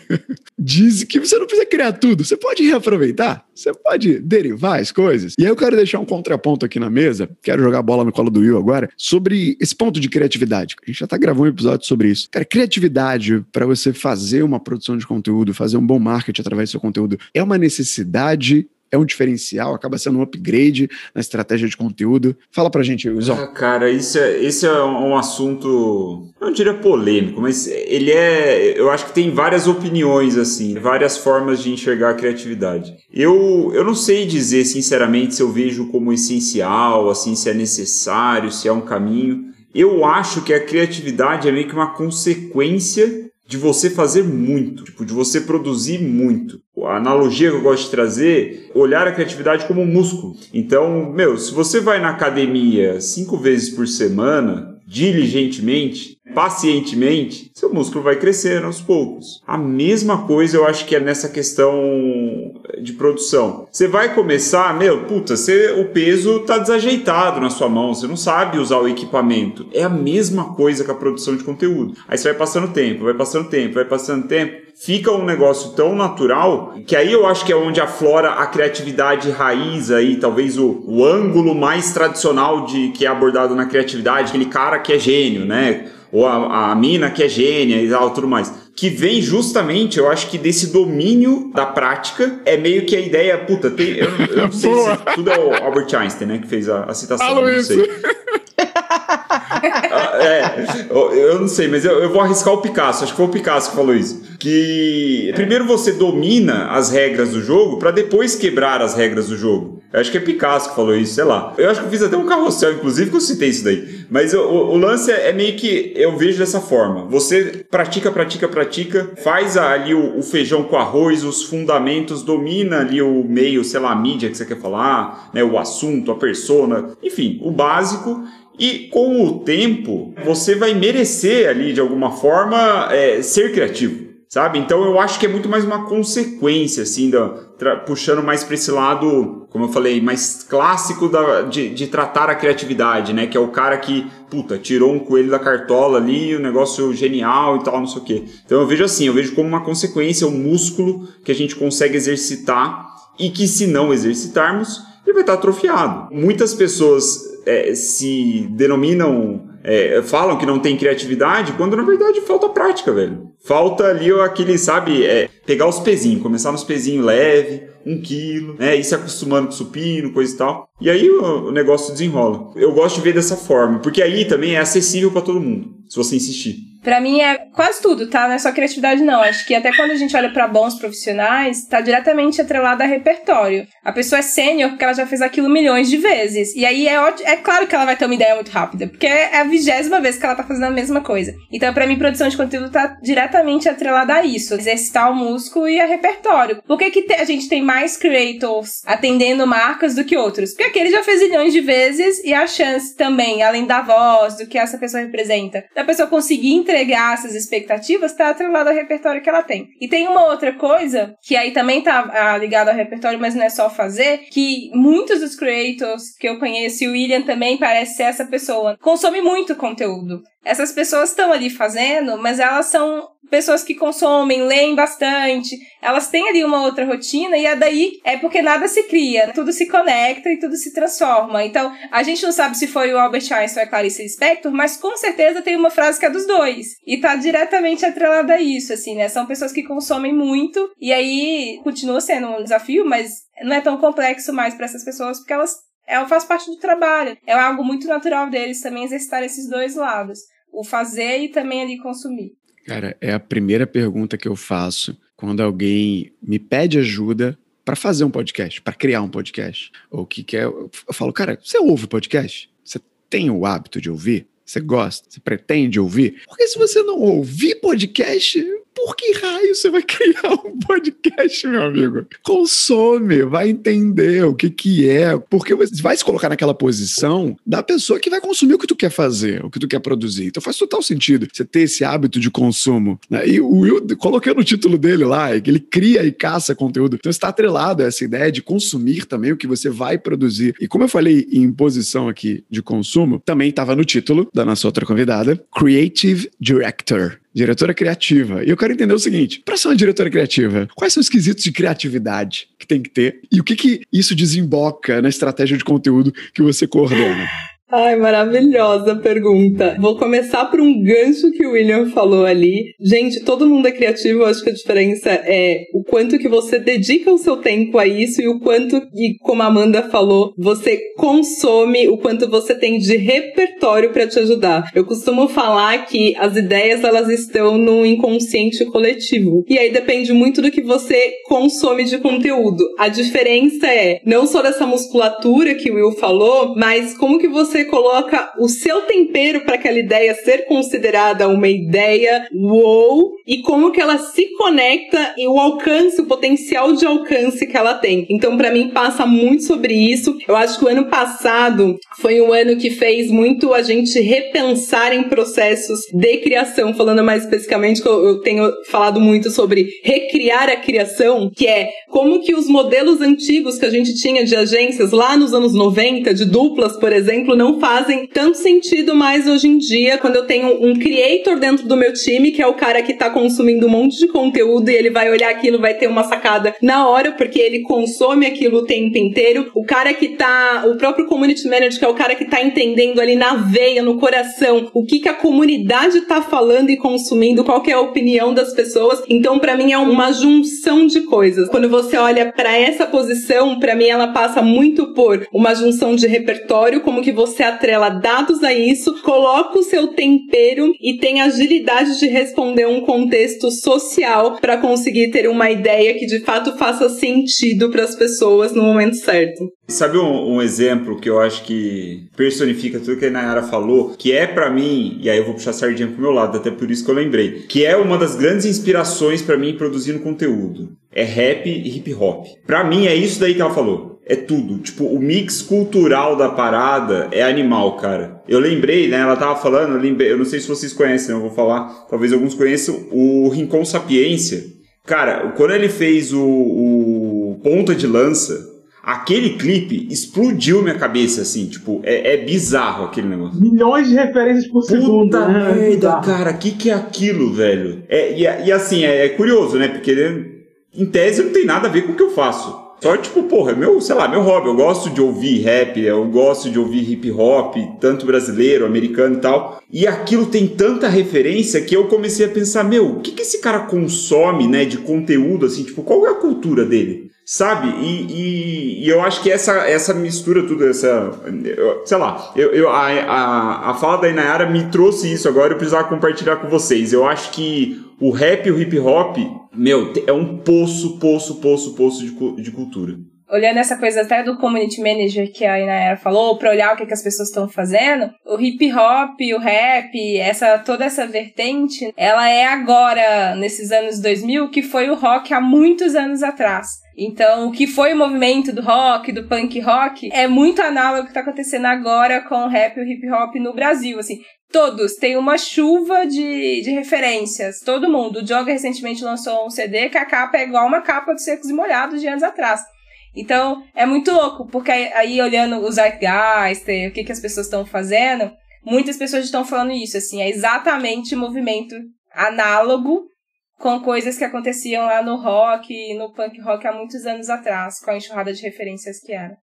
diz que você não precisa criar tudo, você pode reaproveitar, você pode derivar as coisas. E aí eu quero deixar um contraponto aqui na mesa, quero jogar a bola no colo do Will agora, sobre esse ponto de criatividade. A gente já tá gravando um episódio sobre isso. Cara, criatividade para você fazer uma produção de conteúdo, fazer um bom marketing através do seu conteúdo, é uma necessidade é um diferencial, acaba sendo um upgrade na estratégia de conteúdo. Fala pra gente, Wilson. Ah, cara, isso é, esse é um assunto, não diria polêmico, mas ele é. Eu acho que tem várias opiniões, assim, várias formas de enxergar a criatividade. Eu, eu não sei dizer, sinceramente, se eu vejo como essencial, assim, se é necessário, se é um caminho. Eu acho que a criatividade é meio que uma consequência de você fazer muito, tipo, de você produzir muito. A analogia que eu gosto de trazer, olhar a criatividade como um músculo. Então, meu, se você vai na academia cinco vezes por semana, diligentemente, pacientemente, seu músculo vai crescer aos poucos. A mesma coisa eu acho que é nessa questão de produção. Você vai começar, meu, puta, você, o peso tá desajeitado na sua mão, você não sabe usar o equipamento. É a mesma coisa com a produção de conteúdo. Aí você vai passando tempo, vai passando tempo, vai passando tempo fica um negócio tão natural que aí eu acho que é onde aflora a criatividade raiz aí, talvez o, o ângulo mais tradicional de que é abordado na criatividade, aquele cara que é gênio, né? Ou a, a mina que é gênia e tal, tudo mais. Que vem justamente, eu acho que desse domínio da prática, é meio que a ideia, puta, tem, eu, eu não sei se tudo é o Albert Einstein, né, que fez a, a citação, não sei. É, eu não sei, mas eu, eu, vou arriscar o Picasso, acho que foi o Picasso que falou isso. Que primeiro você domina as regras do jogo para depois quebrar as regras do jogo. Eu acho que é Picasso que falou isso, sei lá. Eu acho que eu fiz até um carrossel, inclusive, que eu citei isso daí. Mas o, o, lance é, é, meio que eu vejo dessa forma. Você pratica, pratica, pratica, faz ali o, o, feijão com arroz, os fundamentos, domina ali o meio, sei lá, a mídia que você quer falar, né, o assunto, a persona, enfim, o básico. E com o tempo, você vai merecer ali, de alguma forma, é, ser criativo sabe? Então eu acho que é muito mais uma consequência, assim, da, puxando mais para esse lado, como eu falei, mais clássico da, de, de, tratar a criatividade, né? Que é o cara que, puta, tirou um coelho da cartola ali, o um negócio genial e tal, não sei o quê. Então eu vejo assim, eu vejo como uma consequência, um músculo que a gente consegue exercitar e que se não exercitarmos, ele vai estar atrofiado. Muitas pessoas é, se denominam é, falam que não tem criatividade, quando na verdade falta prática, velho. Falta ali aquele, sabe, é, pegar os pezinhos, começar nos pezinhos leve, um quilo, né, ir se acostumando com supino, coisa e tal. E aí o, o negócio desenrola. Eu gosto de ver dessa forma, porque aí também é acessível para todo mundo, se você insistir. Pra mim é quase tudo, tá? Não é só criatividade, não. Acho que até quando a gente olha para bons profissionais, tá diretamente atrelado a repertório. A pessoa é sênior porque ela já fez aquilo milhões de vezes. E aí é, é claro que ela vai ter uma ideia muito rápida, porque é a vigésima vez que ela tá fazendo a mesma coisa. Então, para mim, produção de conteúdo tá diretamente atrelada a isso. Exercitar o músculo e a repertório. Por que, que a gente tem mais creators atendendo marcas do que outros? Porque aquele já fez milhões de vezes e a chance também, além da voz, do que essa pessoa representa, da pessoa conseguir entregar essas expectativas está atrelado ao repertório que ela tem. E tem uma outra coisa, que aí também tá ah, ligado ao repertório, mas não é só fazer, que muitos dos creators que eu conheço, e o William também parece ser essa pessoa, consome muito conteúdo. Essas pessoas estão ali fazendo, mas elas são pessoas que consomem, leem bastante, elas têm ali uma outra rotina e é daí é porque nada se cria, tudo se conecta e tudo se transforma. Então, a gente não sabe se foi o Albert Einstein ou a Clarice Lispector, mas com certeza tem uma frase que é dos dois e tá diretamente atrelada a isso, assim, né? São pessoas que consomem muito e aí continua sendo um desafio, mas não é tão complexo mais para essas pessoas porque elas ela faz parte do trabalho. É algo muito natural deles também exercitar esses dois lados o fazer e também ali consumir? Cara, é a primeira pergunta que eu faço quando alguém me pede ajuda para fazer um podcast, para criar um podcast. Ou que quer. Eu falo, cara, você ouve podcast? Você tem o hábito de ouvir? Você gosta? Você pretende ouvir? Porque se você não ouvir podcast, por que raio você vai criar um podcast, meu amigo? Consome, vai entender o que que é, porque você vai se colocar naquela posição da pessoa que vai consumir o que tu quer fazer, o que tu quer produzir. Então faz total sentido você ter esse hábito de consumo. Né? E o Will, coloquei no título dele lá, que ele cria e caça conteúdo. Então está atrelado a essa ideia de consumir também o que você vai produzir. E como eu falei em posição aqui de consumo, também estava no título da nossa outra convidada, Creative Director diretora criativa. E eu quero entender o seguinte: para ser uma diretora criativa, quais são os quesitos de criatividade que tem que ter e o que, que isso desemboca na estratégia de conteúdo que você coordena? Ai, maravilhosa pergunta. Vou começar por um gancho que o William falou ali. Gente, todo mundo é criativo, eu acho que a diferença é o quanto que você dedica o seu tempo a isso e o quanto, e como a Amanda falou, você consome, o quanto você tem de repertório para te ajudar. Eu costumo falar que as ideias elas estão no inconsciente coletivo. E aí depende muito do que você consome de conteúdo. A diferença é não só dessa musculatura que o Will falou, mas como que você coloca o seu tempero para aquela ideia ser considerada uma ideia wow e como que ela se conecta e o alcance, o potencial de alcance que ela tem. Então, para mim, passa muito sobre isso. Eu acho que o ano passado foi um ano que fez muito a gente repensar em processos de criação, falando mais especificamente que eu, eu tenho falado muito sobre recriar a criação, que é como que os modelos antigos que a gente tinha de agências lá nos anos 90, de duplas, por exemplo, não fazem tanto sentido mais hoje em dia, quando eu tenho um creator dentro do meu time, que é o cara que tá consumindo um monte de conteúdo e ele vai olhar aquilo, vai ter uma sacada na hora, porque ele consome aquilo o tempo inteiro. O cara que tá, o próprio community manager, que é o cara que tá entendendo ali na veia, no coração, o que que a comunidade tá falando e consumindo, qual que é a opinião das pessoas. Então, para mim é uma junção de coisas. Quando você olha para essa posição, para mim ela passa muito por uma junção de repertório, como que você você atrela dados a isso, coloca o seu tempero e tem agilidade de responder um contexto social para conseguir ter uma ideia que de fato faça sentido para as pessoas no momento certo. Sabe um, um, exemplo que eu acho que personifica tudo que a Nayara falou, que é para mim, e aí eu vou puxar a sardinha pro meu lado, até por isso que eu lembrei, que é uma das grandes inspirações para mim produzindo conteúdo. É rap e hip hop. Para mim é isso daí que ela falou é tudo. Tipo, o mix cultural da parada é animal, cara. Eu lembrei, né? Ela tava falando, eu, lembrei, eu não sei se vocês conhecem, eu vou falar, talvez alguns conheçam, o Rincon Sapiência. Cara, quando ele fez o, o Ponta de Lança, aquele clipe explodiu minha cabeça, assim, tipo, é, é bizarro aquele negócio. Milhões de referências por Puta segundo. Puta né? merda, cara, o que, que é aquilo, velho? É, e, e assim, é, é curioso, né? Porque em tese não tem nada a ver com o que eu faço. Só tipo, porra, é meu, sei lá, meu hobby. Eu gosto de ouvir rap, eu gosto de ouvir hip hop, tanto brasileiro, americano e tal. E aquilo tem tanta referência que eu comecei a pensar, meu, o que, que esse cara consome, né, de conteúdo, assim, tipo, qual é a cultura dele? Sabe? E, e, e, eu acho que essa, essa mistura, tudo, essa. Eu, sei lá, eu, eu, a, a, a fala da Inayara me trouxe isso agora, eu precisava compartilhar com vocês. Eu acho que o rap e o hip hop, meu, é um poço, poço, poço, poço de, de cultura. olhando essa coisa até do community manager que a Inayara falou, para olhar o que, que as pessoas estão fazendo, o hip hop, o rap, essa toda essa vertente, ela é agora, nesses anos 2000, que foi o rock há muitos anos atrás. Então, o que foi o movimento do rock, do punk rock, é muito análogo ao que está acontecendo agora com o rap e o hip hop no Brasil. Assim, todos têm uma chuva de, de referências. Todo mundo. O Joga recentemente lançou um CD que a capa é igual uma capa dos Secos e Molhados de anos atrás. Então, é muito louco, porque aí, olhando os zeitgeist, o que, que as pessoas estão fazendo, muitas pessoas estão falando isso, assim, é exatamente movimento análogo com coisas que aconteciam lá no rock no punk rock há muitos anos atrás, com a enxurrada de referências que era.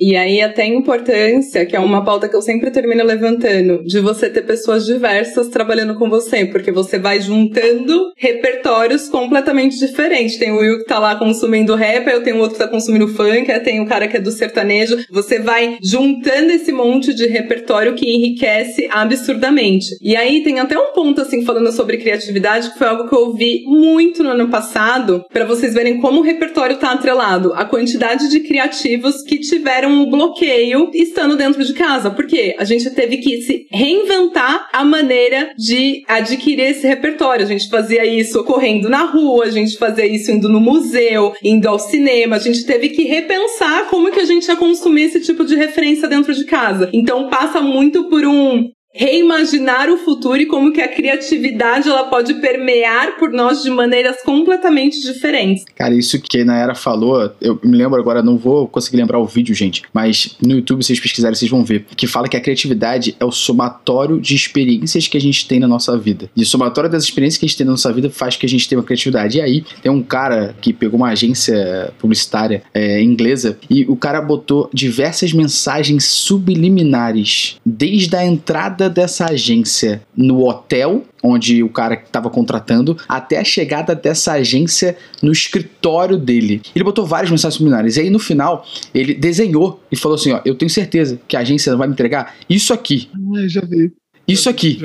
E aí até a importância, que é uma pauta que eu sempre termino levantando, de você ter pessoas diversas trabalhando com você, porque você vai juntando repertórios completamente diferentes. Tem o Will que tá lá consumindo rap, eu tenho outro que tá consumindo funk, tem o cara que é do sertanejo. Você vai juntando esse monte de repertório que enriquece absurdamente. E aí tem até um ponto assim falando sobre criatividade, que foi algo que eu ouvi muito no ano passado, para vocês verem como o repertório tá atrelado. A quantidade de criativos que tiveram tiveram um bloqueio estando dentro de casa. Porque a gente teve que se reinventar a maneira de adquirir esse repertório. A gente fazia isso correndo na rua, a gente fazia isso indo no museu, indo ao cinema. A gente teve que repensar como que a gente ia consumir esse tipo de referência dentro de casa. Então passa muito por um reimaginar o futuro e como que a criatividade ela pode permear por nós de maneiras completamente diferentes. Cara, isso que a Nayara falou, eu me lembro agora, não vou conseguir lembrar o vídeo, gente, mas no YouTube, se vocês pesquisarem, vocês vão ver, que fala que a criatividade é o somatório de experiências que a gente tem na nossa vida. E o somatório das experiências que a gente tem na nossa vida faz que a gente tenha uma criatividade. E aí, tem um cara que pegou uma agência publicitária é, inglesa e o cara botou diversas mensagens subliminares desde a entrada chegada dessa agência no hotel onde o cara estava contratando, até a chegada dessa agência no escritório dele. Ele botou várias mensagens subliminares. E aí no final, ele desenhou e falou assim: ó, eu tenho certeza que a agência vai me entregar isso aqui. Ah, já vi. Isso aqui.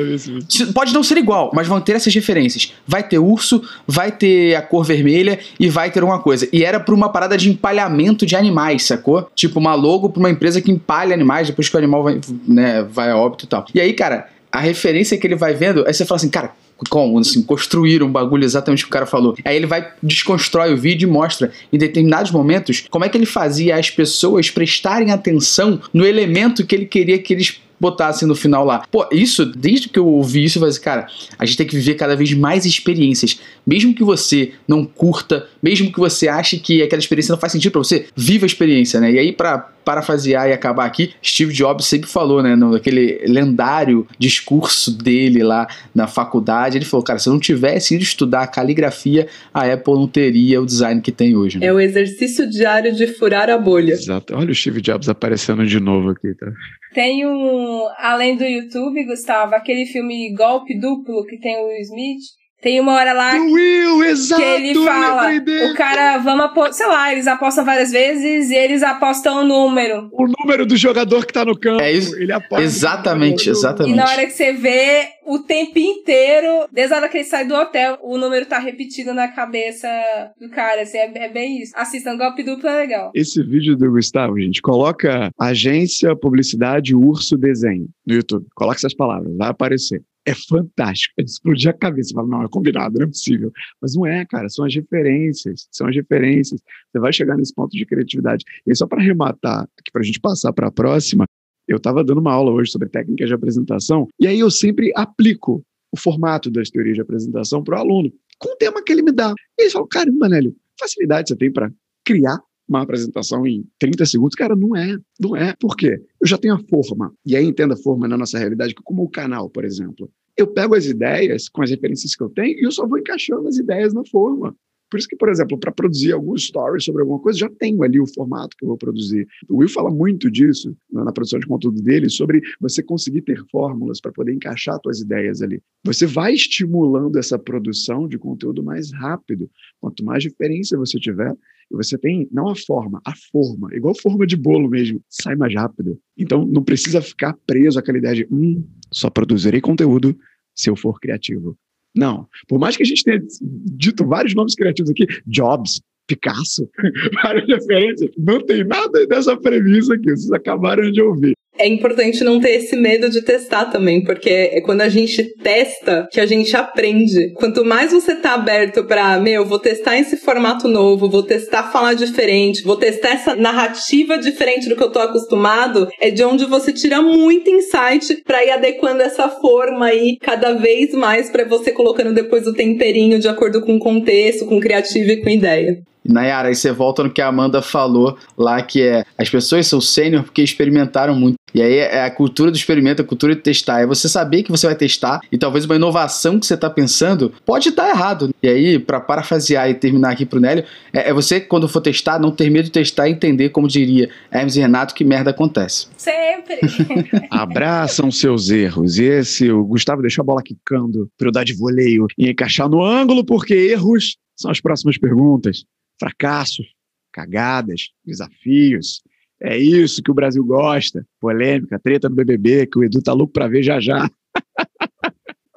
Pode não ser igual, mas vão ter essas referências. Vai ter urso, vai ter a cor vermelha e vai ter uma coisa. E era pra uma parada de empalhamento de animais, sacou? Tipo, uma logo pra uma empresa que empalha animais depois que o animal vai, né, vai a óbito e tal. E aí, cara, a referência que ele vai vendo, aí você fala assim, cara, como, assim, construir um bagulho exatamente o que o cara falou. Aí ele vai, desconstrói o vídeo e mostra, em determinados momentos, como é que ele fazia as pessoas prestarem atenção no elemento que ele queria que eles botasse no final lá. Pô, isso, desde que eu ouvi isso, eu falei assim, cara, a gente tem que viver cada vez mais experiências. Mesmo que você não curta, mesmo que você ache que aquela experiência não faz sentido para você, viva a experiência, né? E aí, para parafrasear e acabar aqui, Steve Jobs sempre falou, né, naquele lendário discurso dele lá na faculdade, ele falou, cara, se eu não tivesse ido estudar caligrafia, a Apple não teria o design que tem hoje. Né? É o exercício diário de furar a bolha. Exato. Olha o Steve Jobs aparecendo de novo aqui, tá? Tem um, além do YouTube, Gustavo, aquele filme Golpe Duplo que tem o Will Smith, tem uma hora lá Do Will, exato, que ele fala, o cara, vamos apostar, sei lá, eles apostam várias vezes e eles apostam o número. O número do jogador que tá no campo. É isso. Ele aposta. Exatamente, exatamente. E na hora que você vê o tempo inteiro, desde a hora que ele sai do hotel, o número tá repetido na cabeça do cara, assim, é, é bem isso. Assistam, golpe duplo é legal. Esse vídeo do Gustavo, gente, coloca agência, publicidade, urso, desenho no YouTube. Coloca essas palavras, vai aparecer é fantástico. É de explodir a cabeça. Você fala, não, é combinado, não é possível. Mas não é, cara, são as referências, são as referências. Você vai chegar nesse ponto de criatividade. E só para arrematar, aqui para a gente passar para a próxima, eu estava dando uma aula hoje sobre técnicas de apresentação, e aí eu sempre aplico o formato das teorias de apresentação para o aluno, com o tema que ele me dá. E eles falam, caramba, Nélio, facilidade você tem para criar uma apresentação em 30 segundos. Cara, não é, não é. Por quê? Eu já tenho a forma. E aí entenda a forma na nossa realidade, como o canal, por exemplo. Eu pego as ideias com as referências que eu tenho e eu só vou encaixando as ideias na forma. Por isso que, por exemplo, para produzir alguns stories sobre alguma coisa, já tenho ali o formato que eu vou produzir. O Will fala muito disso na, na produção de conteúdo dele, sobre você conseguir ter fórmulas para poder encaixar suas ideias ali. Você vai estimulando essa produção de conteúdo mais rápido. Quanto mais diferença você tiver, e você tem não a forma, a forma, igual forma de bolo mesmo, sai mais rápido. Então não precisa ficar preso àquela ideia de, hum, só produzirei conteúdo se eu for criativo. Não. Por mais que a gente tenha dito vários nomes criativos aqui, Jobs, Picasso, várias referências. Não tem nada dessa premissa que vocês acabaram de ouvir é importante não ter esse medo de testar também, porque é quando a gente testa que a gente aprende. Quanto mais você tá aberto para, meu, vou testar esse formato novo, vou testar falar diferente, vou testar essa narrativa diferente do que eu tô acostumado, é de onde você tira muito insight para ir adequando essa forma aí cada vez mais para você colocando depois o temperinho de acordo com o contexto, com criativo e com ideia. Nayara, aí você volta no que a Amanda falou lá, que é as pessoas são sênior porque experimentaram muito. E aí é a cultura do experimento, a cultura de testar. É você saber que você vai testar e talvez uma inovação que você está pensando pode estar tá errado. E aí, para parafrasear e terminar aqui pro Nélio, é, é, você, quando for testar, não ter medo de testar e entender, como diria Hermes e Renato, que merda acontece. Sempre. Abraçam seus erros. E esse, o Gustavo deixou a bola quicando para eu dar de voleio e encaixar no ângulo, porque erros são as próximas perguntas fracassos, cagadas, desafios. É isso que o Brasil gosta. Polêmica, treta no BBB, que o Edu tá louco para ver já já.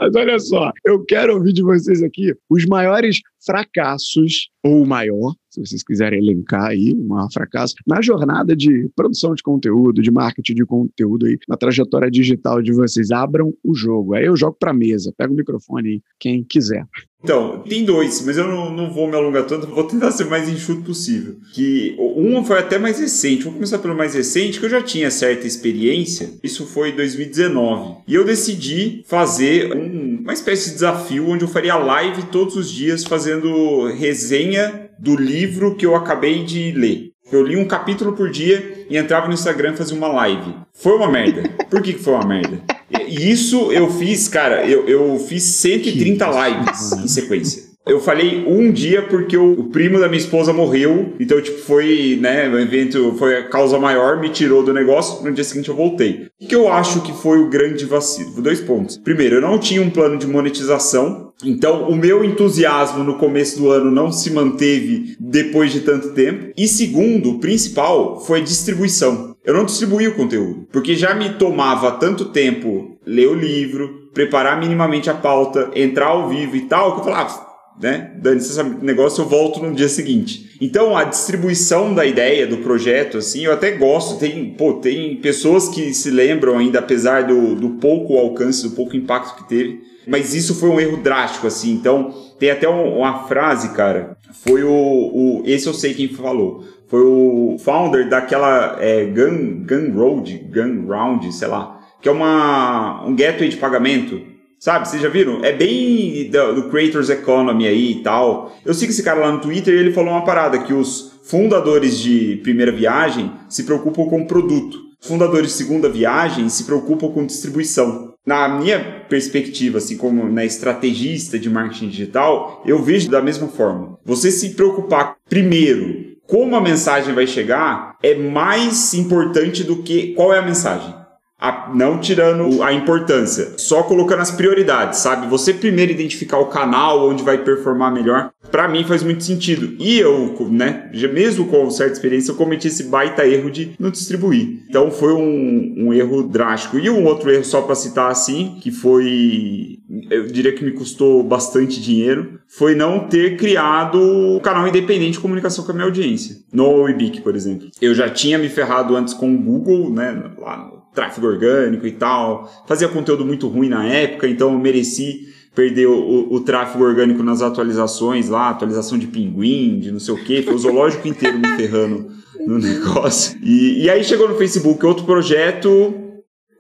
Mas olha só, eu quero ouvir de vocês aqui os maiores fracassos, ou maior, se vocês quiserem elencar aí, um maior fracasso, na jornada de produção de conteúdo, de marketing de conteúdo aí, na trajetória digital de vocês. Abram o jogo. Aí eu jogo para mesa, pega o microfone aí, quem quiser. Então, tem dois, mas eu não, não vou me alongar tanto, vou tentar ser mais enxuto possível. Que um foi até mais recente, vou começar pelo mais recente, que eu já tinha certa experiência, isso foi em 2019. E eu decidi fazer um, uma espécie de desafio onde eu faria live todos os dias fazendo resenha do livro que eu acabei de ler. Eu li um capítulo por dia e entrava no Instagram e fazia uma live. Foi uma merda. Por que, que foi uma merda? E isso eu fiz, cara, eu, eu fiz 130 lives em sequência. Eu falei um dia porque o, o, primo da minha esposa morreu, então, tipo, foi, né, o evento foi a causa maior, me tirou do negócio, no dia seguinte eu voltei. O que eu acho que foi o grande vacilo? Dois pontos. Primeiro, eu não tinha um plano de monetização, então o meu entusiasmo no começo do ano não se manteve depois de tanto tempo. E segundo, o principal, foi distribuição. Eu não distribuí o conteúdo, porque já me tomava tanto tempo ler o livro, preparar minimamente a pauta, entrar ao vivo e tal, que eu falava, né? Dane-se esse negócio, eu volto no dia seguinte. Então, a distribuição da ideia, do projeto, assim, eu até gosto. Tem, pô, tem pessoas que se lembram ainda, apesar do, do pouco alcance, do pouco impacto que teve. Mas isso foi um erro drástico, assim. Então, tem até uma frase, cara. Foi o, o. Esse eu sei quem falou. Foi o founder daquela é, Gun, Gun Road, Gun Round, sei lá. Que é uma, um gateway de pagamento Sabe, vocês já viram? É bem do, do, Creators Economy aí e tal. Eu sigo esse cara lá no Twitter ele falou uma parada que os fundadores de primeira viagem se preocupam com produto. Fundadores de segunda viagem se preocupam com distribuição. Na minha perspectiva, assim como na estrategista de marketing digital, eu vejo da mesma forma. Você se preocupar primeiro como a mensagem vai chegar é mais importante do que qual é a mensagem a, não tirando a importância, só colocando as prioridades, sabe? Você primeiro identificar o canal onde vai performar melhor, para mim faz muito sentido. E eu, né, mesmo com certa experiência, eu cometi esse baita erro de não distribuir. Então foi um, um erro drástico. E um outro erro, só para citar assim, que foi, eu diria que me custou bastante dinheiro, foi não ter criado um canal independente de comunicação com a minha audiência. No Webic, por exemplo. Eu já tinha me ferrado antes com o Google, né, lá tráfego orgânico e tal. Fazia conteúdo muito ruim na época, então eu mereci perder o, o, o, tráfego orgânico nas atualizações lá, atualização de pinguim, de não sei o que, foi o zoológico inteiro me ferrando no negócio. E, e aí chegou no Facebook outro projeto,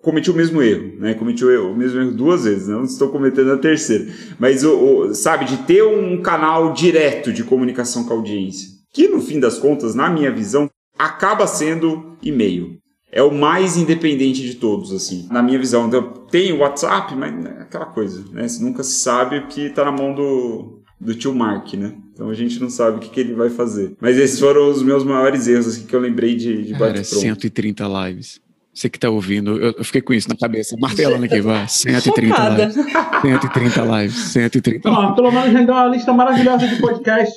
cometi o mesmo erro, né? Cometi o, mesmo erro duas vezes, não estou cometendo a terceira. Mas, o, o, sabe, de ter um canal direto de comunicação com a audiência, que no fim das contas, na minha visão, acaba sendo e-mail é o mais independente de todos, assim, na minha visão. Então, tem o WhatsApp, mas é aquela coisa, né? Você nunca se sabe o que tá na mão do, do tio Mark, né? Então a gente não sabe o que, que ele vai fazer. Mas esses foram os meus maiores erros assim, que eu lembrei de, de bate-pronto. 130 lives. Você que tá ouvindo, eu, fiquei com isso na cabeça, martelando aqui, vai. 130 Chocada. lives. 130 lives, 130 lives. Não, pelo menos rendeu uma lista maravilhosa de podcast.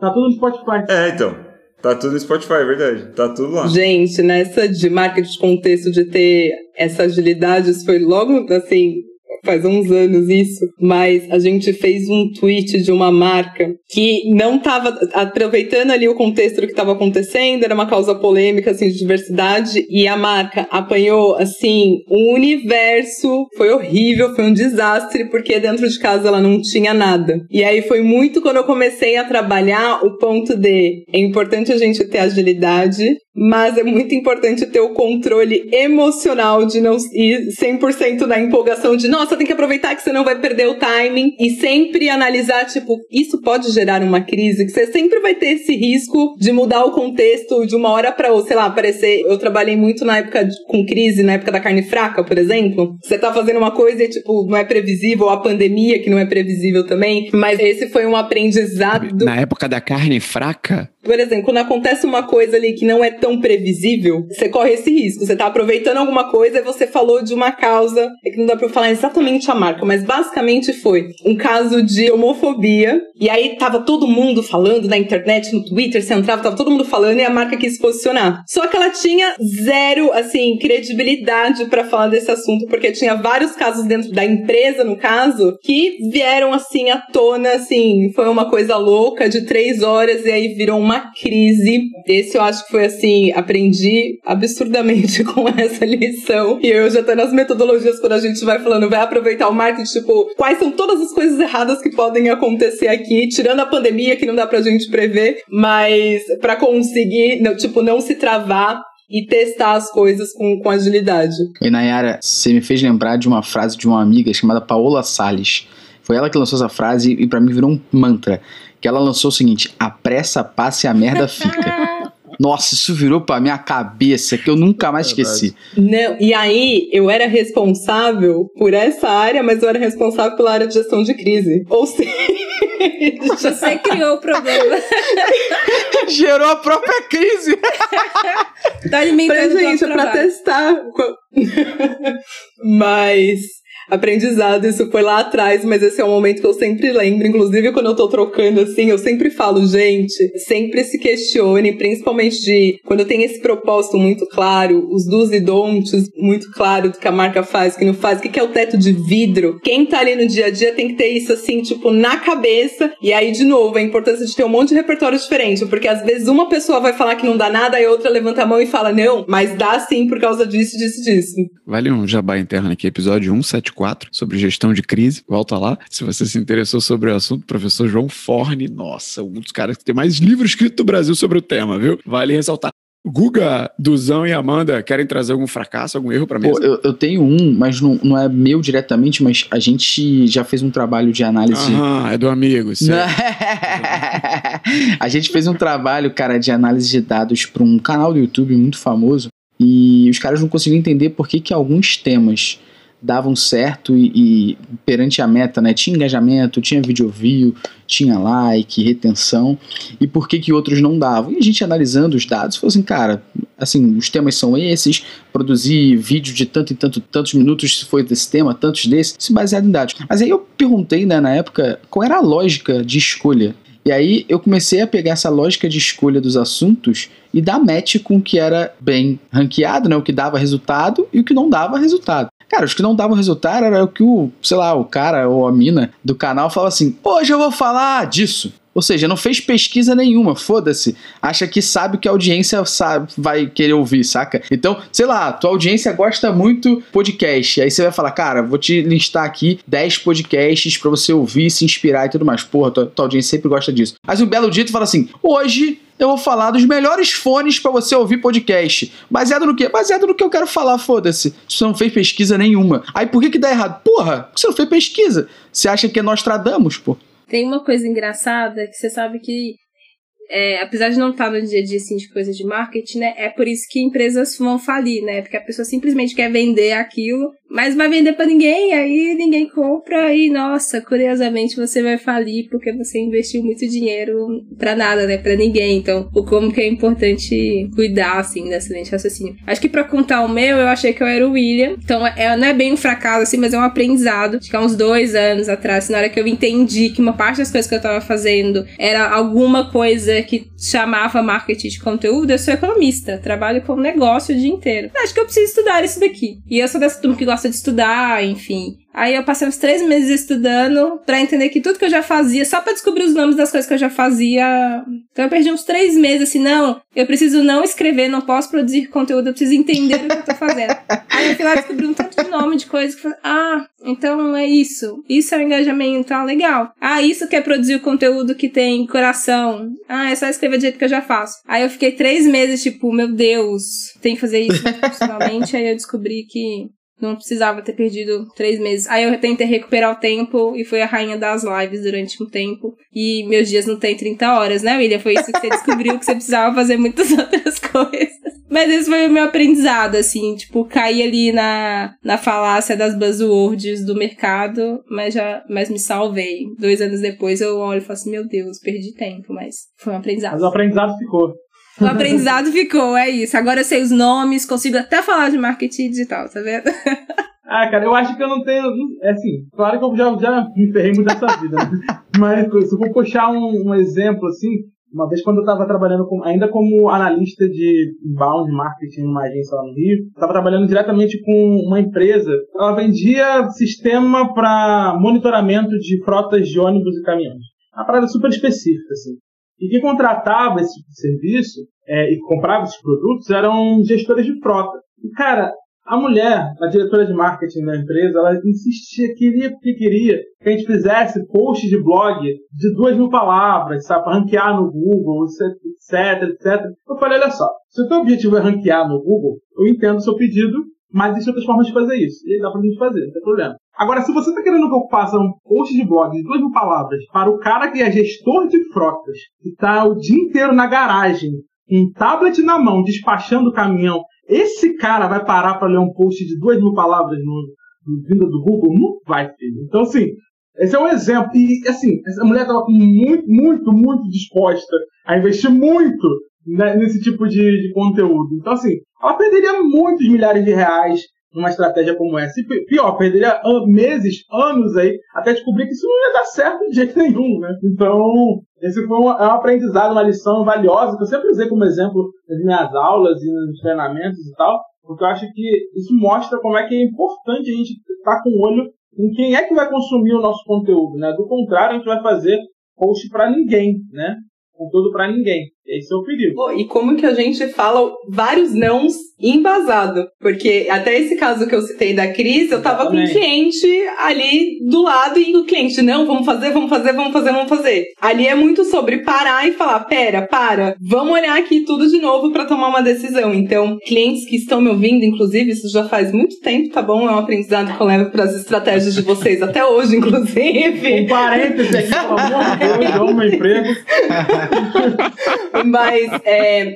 Tá tudo no Spotify. É, então. Tá tudo no Spotify, é verdade. Tá tudo lá. Gente, nessa de marketing de contexto, de ter essa agilidade, isso foi logo, assim, faz uns anos isso, mas a gente fez um tweet de uma marca que não estava aproveitando ali o contexto do que estava acontecendo, era uma causa polêmica assim de diversidade e a marca apanhou assim um universo, foi horrível, foi um desastre porque dentro de casa ela não tinha nada. E aí foi muito quando eu comecei a trabalhar o ponto de é importante a gente ter agilidade, mas é muito importante ter o controle emocional de não ir 100% na empolgação de, nossa, tem que aproveitar que você não vai perder o timing e sempre analisar, tipo, isso pode gerar uma crise, que você sempre vai ter esse risco de mudar o contexto de uma hora para outra, sei lá, aparecer, eu trabalhei muito na época de, com crise, na época da carne fraca, por exemplo, você tá fazendo uma coisa e, tipo, não é previsível, a pandemia que não é previsível também, mas esse foi um aprendizado. Na época da carne fraca? Por exemplo, quando acontece uma coisa ali que não é tão previsível, você corre esse risco. Você tá aproveitando alguma coisa e você falou de uma causa, é que não dá pra eu falar exatamente a marca, mas basicamente foi um caso de homofobia. E aí tava todo mundo falando na internet, no Twitter, você entrava, tava todo mundo falando e a marca quis se posicionar. Só que ela tinha zero, assim, credibilidade para falar desse assunto, porque tinha vários casos dentro da empresa, no caso, que vieram assim à tona, assim, foi uma coisa louca de três horas e aí virou uma uma crise. Esse eu acho que foi assim, aprendi absurdamente com essa lição. E eu já tô nas metodologias quando a gente vai falando, vai aproveitar o marketing, tipo, quais são todas as coisas erradas que podem acontecer aqui, tirando a pandemia que não dá pra gente prever, mas para conseguir, não, tipo, não se travar e testar as coisas com, com agilidade. E Nayara, você me fez lembrar de uma frase de uma amiga chamada Paola Salles. Foi ela que lançou essa frase e para mim virou um mantra que ela lançou o seguinte: a pressa passa e a merda fica. Nossa, isso virou pra minha cabeça que eu nunca mais esqueci. Não, e aí eu era responsável por essa área, mas eu era responsável pela área de gestão de crise. Ou seja. Você criou o problema. Gerou a própria crise. tá alimentando pra gente, pra testar. mas aprendizado, isso foi lá atrás, mas esse é um momento que eu sempre lembro, inclusive quando eu tô trocando assim, eu sempre falo, gente, sempre se questione, principalmente de quando tenho esse propósito muito claro, os dos e don'ts muito claro do que a marca faz, que não faz, o que é o teto de vidro. Quem tá ali no dia a dia tem que ter isso assim, tipo, na cabeça. E aí, de novo, a importância de ter um monte de repertório diferente, porque às vezes uma pessoa vai falar que não dá nada, e outra levanta a mão e fala, não, mas dá sim por causa disso, disso, disso. Vale um jabá interno aqui, episódio 174 sobre gestão de crise. Volta lá. Se você se interessou sobre o assunto, professor João Forne, nossa, um dos caras que tem mais livros escritos do Brasil sobre o tema, viu? Vale ressaltar. Guga, Duzão e Amanda querem trazer algum fracasso, algum erro para? Pô, eu, eu, tenho um, mas não, não é meu diretamente, mas a gente já fez um trabalho de análise. Ah, é do amigo, A gente fez um trabalho, cara, de análise de dados para um canal do YouTube muito famoso e os caras não conseguiam entender por que, que alguns temas davam certo e, e, perante a meta, né, tinha engajamento, tinha video view, tinha like, retenção, e por que que outros não davam? E a gente analisando os dados, falou assim, cara, assim, os temas são esses, produzir vídeo de tanto e tanto, tantos minutos foi desse tema, tantos desses, se baseado em dados. Mas aí eu perguntei, né, na época, qual era a lógica de escolha e aí eu comecei a pegar essa lógica de escolha dos assuntos e dar match com o que era bem ranqueado, né? O que dava resultado e o que não dava resultado. Cara, os que não davam resultado era o que o, sei lá, o cara ou a mina do canal falava assim: hoje eu vou falar disso. Ou seja, não fez pesquisa nenhuma, foda-se. Acha que sabe o que a audiência sabe, vai querer ouvir, saca? Então, sei lá, tua audiência gosta muito podcast. Aí você vai falar, cara, vou te listar aqui 10 podcasts para você ouvir, se inspirar e tudo mais. Porra, tua, tua audiência sempre gosta disso. Mas um belo dia tu fala assim: hoje eu vou falar dos melhores fones para você ouvir podcast. Baseado no quê? Baseado no que eu quero falar, foda-se. Você não fez pesquisa nenhuma. Aí por que que dá errado? Porra, você não fez pesquisa. Você acha que é Nostradamus, pô? Tem uma coisa engraçada que você sabe que, é, apesar de não estar no dia a dia assim, de coisas de marketing, né? É por isso que empresas vão falir, né? Porque a pessoa simplesmente quer vender aquilo mas vai vender para ninguém, aí ninguém compra e nossa, curiosamente você vai falir porque você investiu muito dinheiro para nada, né, para ninguém. Então, o como que é importante cuidar assim dessa lente raciocínio. Acho que para contar o meu, eu achei que eu era o William. Então, é, não é bem um fracasso assim, mas é um aprendizado. Acho que há uns dois anos atrás, na hora que eu entendi que uma parte das coisas que eu tava fazendo era alguma coisa que chamava marketing de conteúdo, eu sou economista, trabalho com negócio o dia inteiro. Acho que eu preciso estudar isso daqui. E eu sou dessa turma que gosta gosta de estudar, enfim. Aí eu passei uns três meses estudando pra entender que tudo que eu já fazia, só pra descobrir os nomes das coisas que eu já fazia. Então eu perdi uns três meses assim, não, eu preciso não escrever, não posso produzir conteúdo, eu preciso entender o que eu tô fazendo. Aí eu fui lá descobrir um tanto de nome de coisas que ah, então é isso. Isso é o engajamento, ah, legal. Ah, isso que é produzir o conteúdo que tem coração. Ah, é só escrever do jeito que eu já faço. Aí eu fiquei três meses, tipo, meu Deus, tem que fazer isso profissionalmente. aí eu descobri que não precisava ter perdido três meses. Aí eu tentei recuperar o tempo e fui a rainha das lives durante um tempo. E meus dias não têm 30 horas, né, William? Foi isso que você descobriu, que você precisava fazer muitas outras coisas. Mas esse foi o meu aprendizado, assim, tipo, cair ali na, na falácia das buzzwords do mercado, mas já mas me salvei. Dois anos depois eu olho e falo assim, meu Deus, perdi tempo, mas foi um aprendizado. Mas o aprendizado ficou. O aprendizado ficou, é isso. Agora eu sei os nomes, consigo até falar de marketing digital, tá vendo? Ah, cara, eu acho que eu não tenho. É assim, claro que eu já, já me ferrei muito dessa vida, né? Mas se eu for puxar um, um exemplo assim, uma vez quando eu estava trabalhando com, ainda como analista de inbound marketing numa agência lá no Rio, estava trabalhando diretamente com uma empresa. Ela vendia sistema para monitoramento de frotas de ônibus e caminhões. Uma parada super específica, assim. E quem contratava esse tipo de serviço é, e comprava esses produtos eram gestores de frota. E, cara, a mulher, a diretora de marketing da empresa, ela insistia, queria porque queria que a gente fizesse post de blog de duas mil palavras, sabe, para ranquear no Google, etc, etc. Eu falei, olha só, se o teu objetivo é ranquear no Google, eu entendo o seu pedido, mas existem outras formas de fazer isso. E dá pra gente fazer, não tem problema. Agora, se você está querendo que eu faça um post de blog de duas mil palavras para o cara que é gestor de frotas, que está o dia inteiro na garagem, um tablet na mão, despachando o caminhão, esse cara vai parar para ler um post de duas mil palavras no, no vinda do Google? Não vai, filho. Então, assim, esse é um exemplo. E, assim, essa mulher estava muito, muito, muito disposta a investir muito né, nesse tipo de, de conteúdo. Então, assim, ela perderia muitos milhares de reais numa estratégia como essa. E pior, perderia meses, anos aí, até descobrir que isso não ia dar certo de jeito nenhum, né? Então, esse foi um, é um aprendizado, uma lição valiosa, que eu sempre usei como exemplo nas minhas aulas e nos treinamentos e tal, porque eu acho que isso mostra como é que é importante a gente estar com o olho em quem é que vai consumir o nosso conteúdo, né? Do contrário, a gente vai fazer post para ninguém, né? Conteúdo para ninguém. Esse é o perigo. e como que a gente fala vários nãos embasado? Porque até esse caso que eu citei da Cris, eu tava Exatamente. com um cliente ali do lado e o cliente, não, vamos fazer, vamos fazer, vamos fazer, vamos fazer. Ali é muito sobre parar e falar, pera, para, vamos olhar aqui tudo de novo para tomar uma decisão. Então, clientes que estão me ouvindo, inclusive, isso já faz muito tempo, tá bom? É um aprendizado que eu levo para as estratégias de vocês até hoje, inclusive. Um parênteses aqui, pelo amor de Deus, eu amo emprego. Mas é,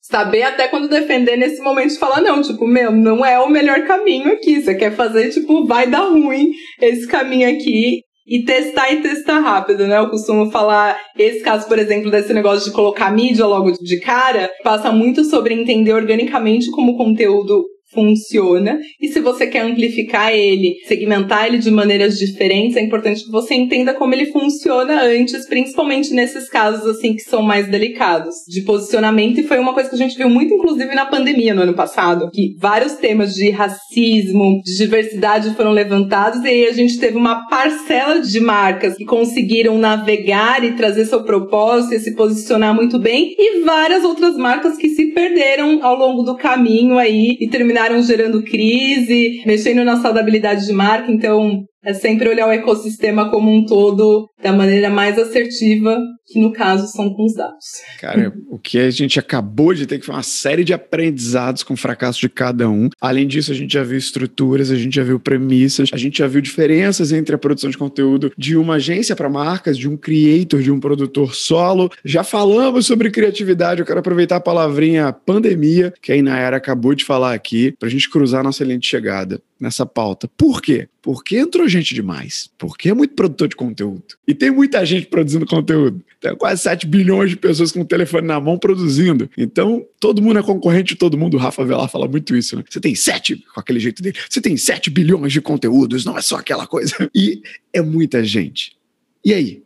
saber até quando defender nesse momento de falar, não, tipo, meu, não é o melhor caminho aqui. Você quer fazer, tipo, vai dar ruim esse caminho aqui. E testar e testar rápido, né? Eu costumo falar, esse caso, por exemplo, desse negócio de colocar mídia logo de cara, passa muito sobre entender organicamente como o conteúdo funciona. E se você quer amplificar ele, segmentar ele de maneiras diferentes, é importante que você entenda como ele funciona antes, principalmente nesses casos assim que são mais delicados de posicionamento. E foi uma coisa que a gente viu muito, inclusive, na pandemia no ano passado, que vários temas de racismo, de diversidade foram levantados, e aí a gente teve uma parcela de marcas que conseguiram navegar e trazer seu propósito e se posicionar muito bem, e várias outras marcas que se perderam ao longo do caminho aí e terminaram terminaram gerando crise, mexendo na saudabilidade de marca. Então, é sempre olhar o ecossistema como um todo da maneira mais assertiva, que no caso são com os dados. Cara, o que a gente acabou de ter que foi uma série de aprendizados com o fracasso de cada um. Além disso, a gente já viu estruturas, a gente já viu premissas, a gente já viu diferenças entre a produção de conteúdo de uma agência para marcas, de um creator, de um produtor solo. Já falamos sobre criatividade, eu quero aproveitar a palavrinha pandemia, que a Inayara acabou de falar aqui, para a gente cruzar nossa lente de chegada nessa pauta. Por quê? Porque entrou gente demais. Porque é muito produtor de conteúdo. E tem muita gente produzindo conteúdo. Tem quase 7 bilhões de pessoas com o telefone na mão produzindo. Então, todo mundo é concorrente de todo mundo. O Rafa Velar fala muito isso, né? Você tem 7, com aquele jeito dele, você tem 7 bilhões de conteúdos, não é só aquela coisa. E é muita gente. E aí?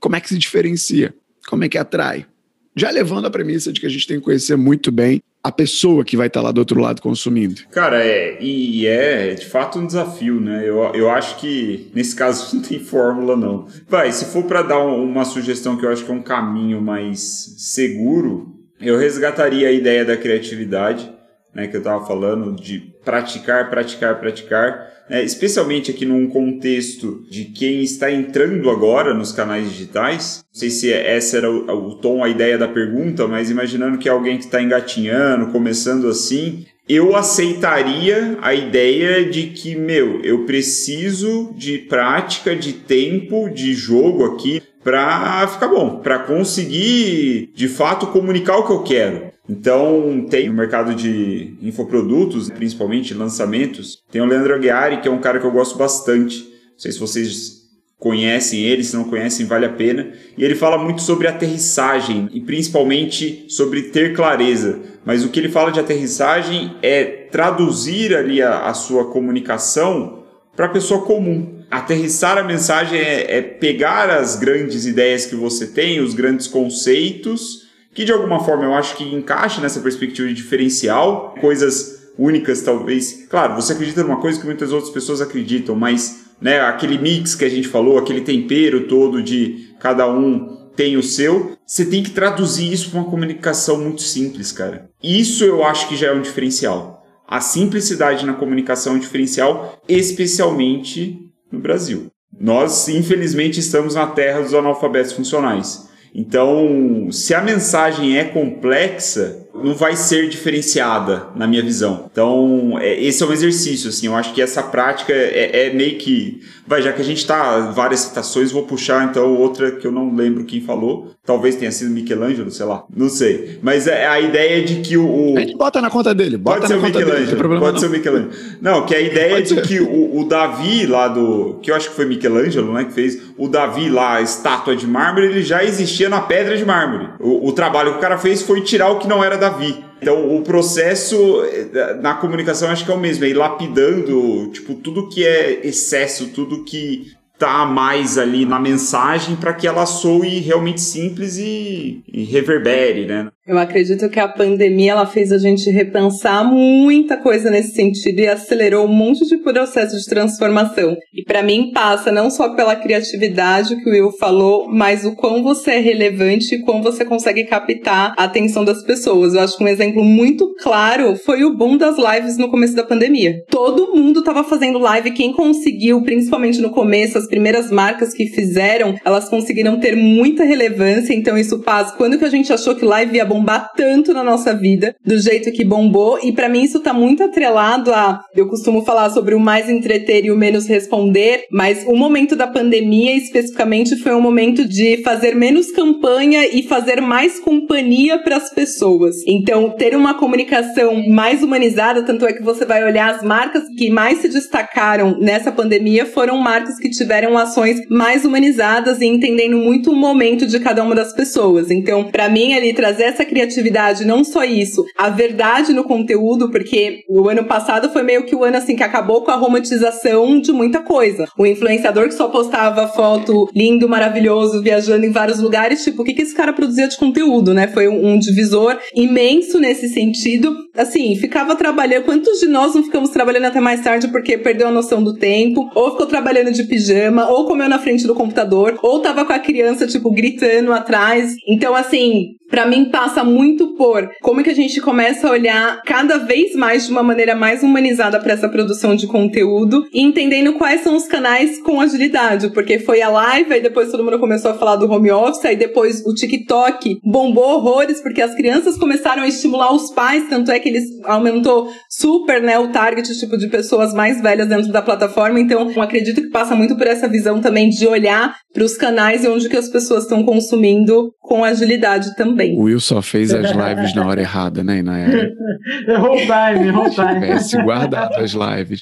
Como é que se diferencia? Como é que atrai? Já levando a premissa de que a gente tem que conhecer muito bem a pessoa que vai estar lá do outro lado consumindo. Cara, é, e é de fato um desafio, né? Eu, eu acho que nesse caso não tem fórmula, não. Vai, se for para dar uma sugestão que eu acho que é um caminho mais seguro, eu resgataria a ideia da criatividade, né? Que eu tava falando, de praticar, praticar, praticar. Né, especialmente aqui num contexto de quem está entrando agora nos canais digitais. Não sei se essa era o, o tom, a ideia da pergunta, mas imaginando que é alguém que está engatinhando, começando assim, eu aceitaria a ideia de que, meu, eu preciso de prática, de tempo, de jogo aqui para ficar bom, para conseguir de fato comunicar o que eu quero. Então, tem no mercado de infoprodutos, principalmente lançamentos, tem o Leandro Aguiari, que é um cara que eu gosto bastante. Não sei se vocês conhecem ele, se não conhecem, vale a pena. E ele fala muito sobre aterrissagem e principalmente sobre ter clareza. Mas o que ele fala de aterrissagem é traduzir ali a, a sua comunicação para a pessoa comum. Aterrissar a mensagem é, é pegar as grandes ideias que você tem, os grandes conceitos que de alguma forma eu acho que encaixa nessa perspectiva de diferencial, coisas únicas talvez. Claro, você acredita numa coisa que muitas outras pessoas acreditam, mas né, aquele mix que a gente falou, aquele tempero todo de cada um tem o seu, você tem que traduzir isso para uma comunicação muito simples, cara. Isso eu acho que já é um diferencial. A simplicidade na comunicação é um diferencial, especialmente no Brasil. Nós, infelizmente, estamos na terra dos analfabetos funcionais. Então, se a mensagem é complexa, não vai ser diferenciada na minha visão. Então, é, esse é um exercício, assim, eu acho que essa prática é, é meio que. Vai, já que a gente tá várias citações, vou puxar então outra que eu não lembro quem falou. Talvez tenha sido Michelangelo, sei lá, não sei. Mas é a ideia de que o. A gente bota na conta dele, bota pode ser na o conta Michelangelo, dele, não pode não. ser o Michelangelo. Não, que a ideia Pode de ser. que o, o Davi lá do. Que eu acho que foi Michelangelo, né? Que fez o Davi lá, a estátua de mármore, ele já existia na pedra de mármore. O, o trabalho que o cara fez foi tirar o que não era Davi. Então, o processo eh, na comunicação acho que é o mesmo, é ir lapidando, tipo, tudo que é excesso, tudo que tá mais ali na mensagem para que ela soe realmente simples e, e reverbere, né? Eu acredito que a pandemia ela fez a gente repensar muita coisa nesse sentido e acelerou um monte de processo de transformação. E para mim passa não só pela criatividade que o Will falou, mas o quão você é relevante e quão você consegue captar a atenção das pessoas. Eu acho que um exemplo muito claro foi o boom das lives no começo da pandemia. Todo mundo estava fazendo live, quem conseguiu, principalmente no começo, as primeiras marcas que fizeram, elas conseguiram ter muita relevância, então isso faz quando que a gente achou que live ia bombar tanto na nossa vida, do jeito que bombou, e para mim isso tá muito atrelado a, eu costumo falar sobre o mais entreter e o menos responder, mas o momento da pandemia especificamente foi um momento de fazer menos campanha e fazer mais companhia para as pessoas. Então, ter uma comunicação mais humanizada, tanto é que você vai olhar as marcas que mais se destacaram nessa pandemia foram marcas que tiveram ações mais humanizadas e entendendo muito o momento de cada uma das pessoas. Então, para mim ali trazer essa criatividade, não só isso, a verdade no conteúdo, porque o ano passado foi meio que o ano assim que acabou com a romantização de muita coisa. O influenciador que só postava foto lindo, maravilhoso, viajando em vários lugares, tipo, o que que esse cara produzia de conteúdo, né? Foi um, um divisor imenso nesse sentido. Assim, ficava trabalhando, quantos de nós não ficamos trabalhando até mais tarde porque perdeu a noção do tempo, ou ficou trabalhando de pijama, ou comeu na frente do computador, ou tava com a criança, tipo, gritando atrás. Então, assim, Pra mim passa muito por como é que a gente começa a olhar cada vez mais de uma maneira mais humanizada para essa produção de conteúdo e entendendo quais são os canais com agilidade, porque foi a live, aí depois todo mundo começou a falar do home office, aí depois o TikTok bombou horrores porque as crianças começaram a estimular os pais, tanto é que eles aumentou super, né, o target tipo de pessoas mais velhas dentro da plataforma, então acredito que passa muito por essa visão também de olhar para os canais e onde que as pessoas estão consumindo com agilidade também. O Will só fez as lives na hora errada, né, Inayara? Errou o time, errou o Se time. tivesse guardado as lives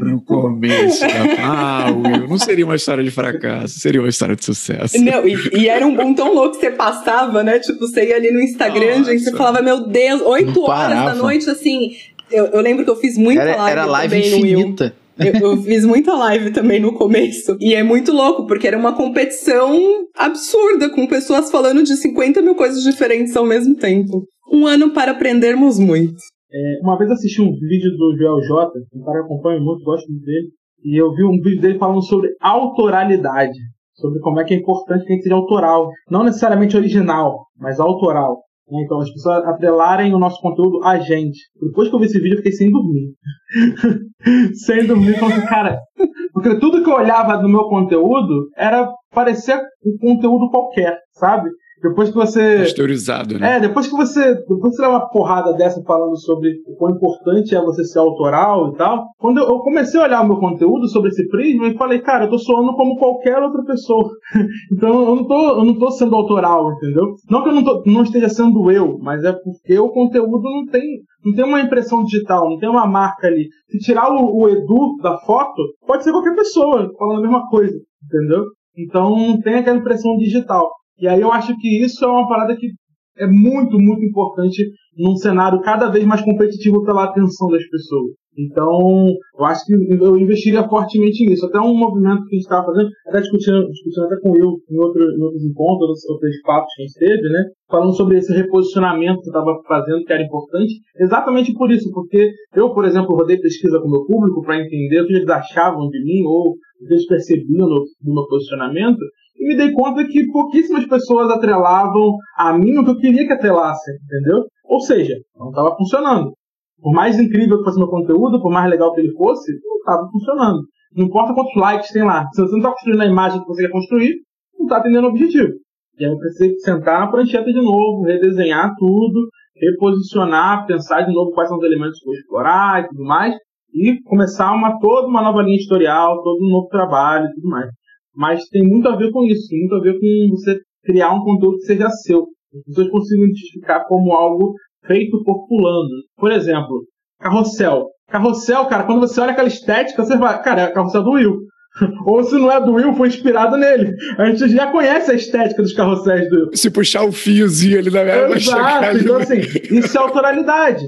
no começo. Ah, Will, não seria uma história de fracasso, seria uma história de sucesso. Não, e, e era um boom tão louco que você passava, né? Tipo, você ia ali no Instagram, Nossa. gente, você falava, meu Deus, 8 Não horas da noite, assim. Eu, eu lembro que eu fiz muita Era, live, era live também no Will. Eu, eu, fiz muita live também no começo. E é muito louco, porque era uma competição absurda, com pessoas falando de 50 mil coisas diferentes ao mesmo tempo. Um ano para aprendermos muito. É, uma vez assisti um vídeo do Joel J, um cara que acompanha muito, gosto muito dele, e eu vi um vídeo dele falando sobre autoralidade, sobre como é que é importante que a gente seja autoral, não necessariamente original, mas autoral. Né? Então as pessoas atrelarem o nosso conteúdo a gente. Depois que eu vi esse vídeo, eu fiquei sem dormir. sem dormir, falando cara, porque tudo que eu olhava no meu conteúdo era parecer um conteúdo qualquer, sabe? Depois que você. Pasteurizado, né? É, depois que você. Depois que você dá uma porrada dessa falando sobre o quão importante é você ser autoral e tal. Quando eu comecei a olhar o meu conteúdo sobre esse prisma, eu falei, cara, eu tô soando como qualquer outra pessoa. então eu não, tô, eu não tô sendo autoral, entendeu? Não que eu não, tô, não esteja sendo eu, mas é porque o conteúdo não tem. Não tem uma impressão digital, não tem uma marca ali. Se tirar o, o Edu da foto, pode ser qualquer pessoa falando a mesma coisa, entendeu? Então não tem aquela impressão digital. E aí eu acho que isso é uma parada que é muito, muito importante num cenário cada vez mais competitivo pela atenção das pessoas. Então, eu acho que eu investiria fortemente nisso. Até um movimento que a gente estava fazendo, até discutindo, discutindo até com Will em, outro, em outros encontros, outros papos que a gente teve, né? Falando sobre esse reposicionamento que eu estava fazendo, que era importante, exatamente por isso, porque eu, por exemplo, rodei pesquisa com o meu público para entender o que eles achavam de mim ou o que eles percebiam no meu posicionamento, e me dei conta que pouquíssimas pessoas atrelavam a mim o que eu queria que atrelassem, entendeu? Ou seja, não estava funcionando. Por mais incrível que fosse meu conteúdo, por mais legal que ele fosse, não estava funcionando. Não importa quantos likes tem lá. Se você não está construindo a imagem que você quer construir, não está atendendo o objetivo. E aí eu precisei sentar na prancheta de novo, redesenhar tudo, reposicionar, pensar de novo quais são os elementos que eu vou explorar e tudo mais, e começar uma, toda uma nova linha editorial, todo um novo trabalho e tudo mais. Mas tem muito a ver com isso, tem muito a ver com você criar um conteúdo que seja seu. As pessoas consigam identificar como algo feito por fulano. Por exemplo, carrossel. Carrossel, cara, quando você olha aquela estética, você vai, cara, é carrossel do Will. Ou se não é do Will, foi inspirado nele. A gente já conhece a estética dos carrosséis do Will. Se puxar o fiozinho ali na minha Exato, então assim, isso é autoralidade.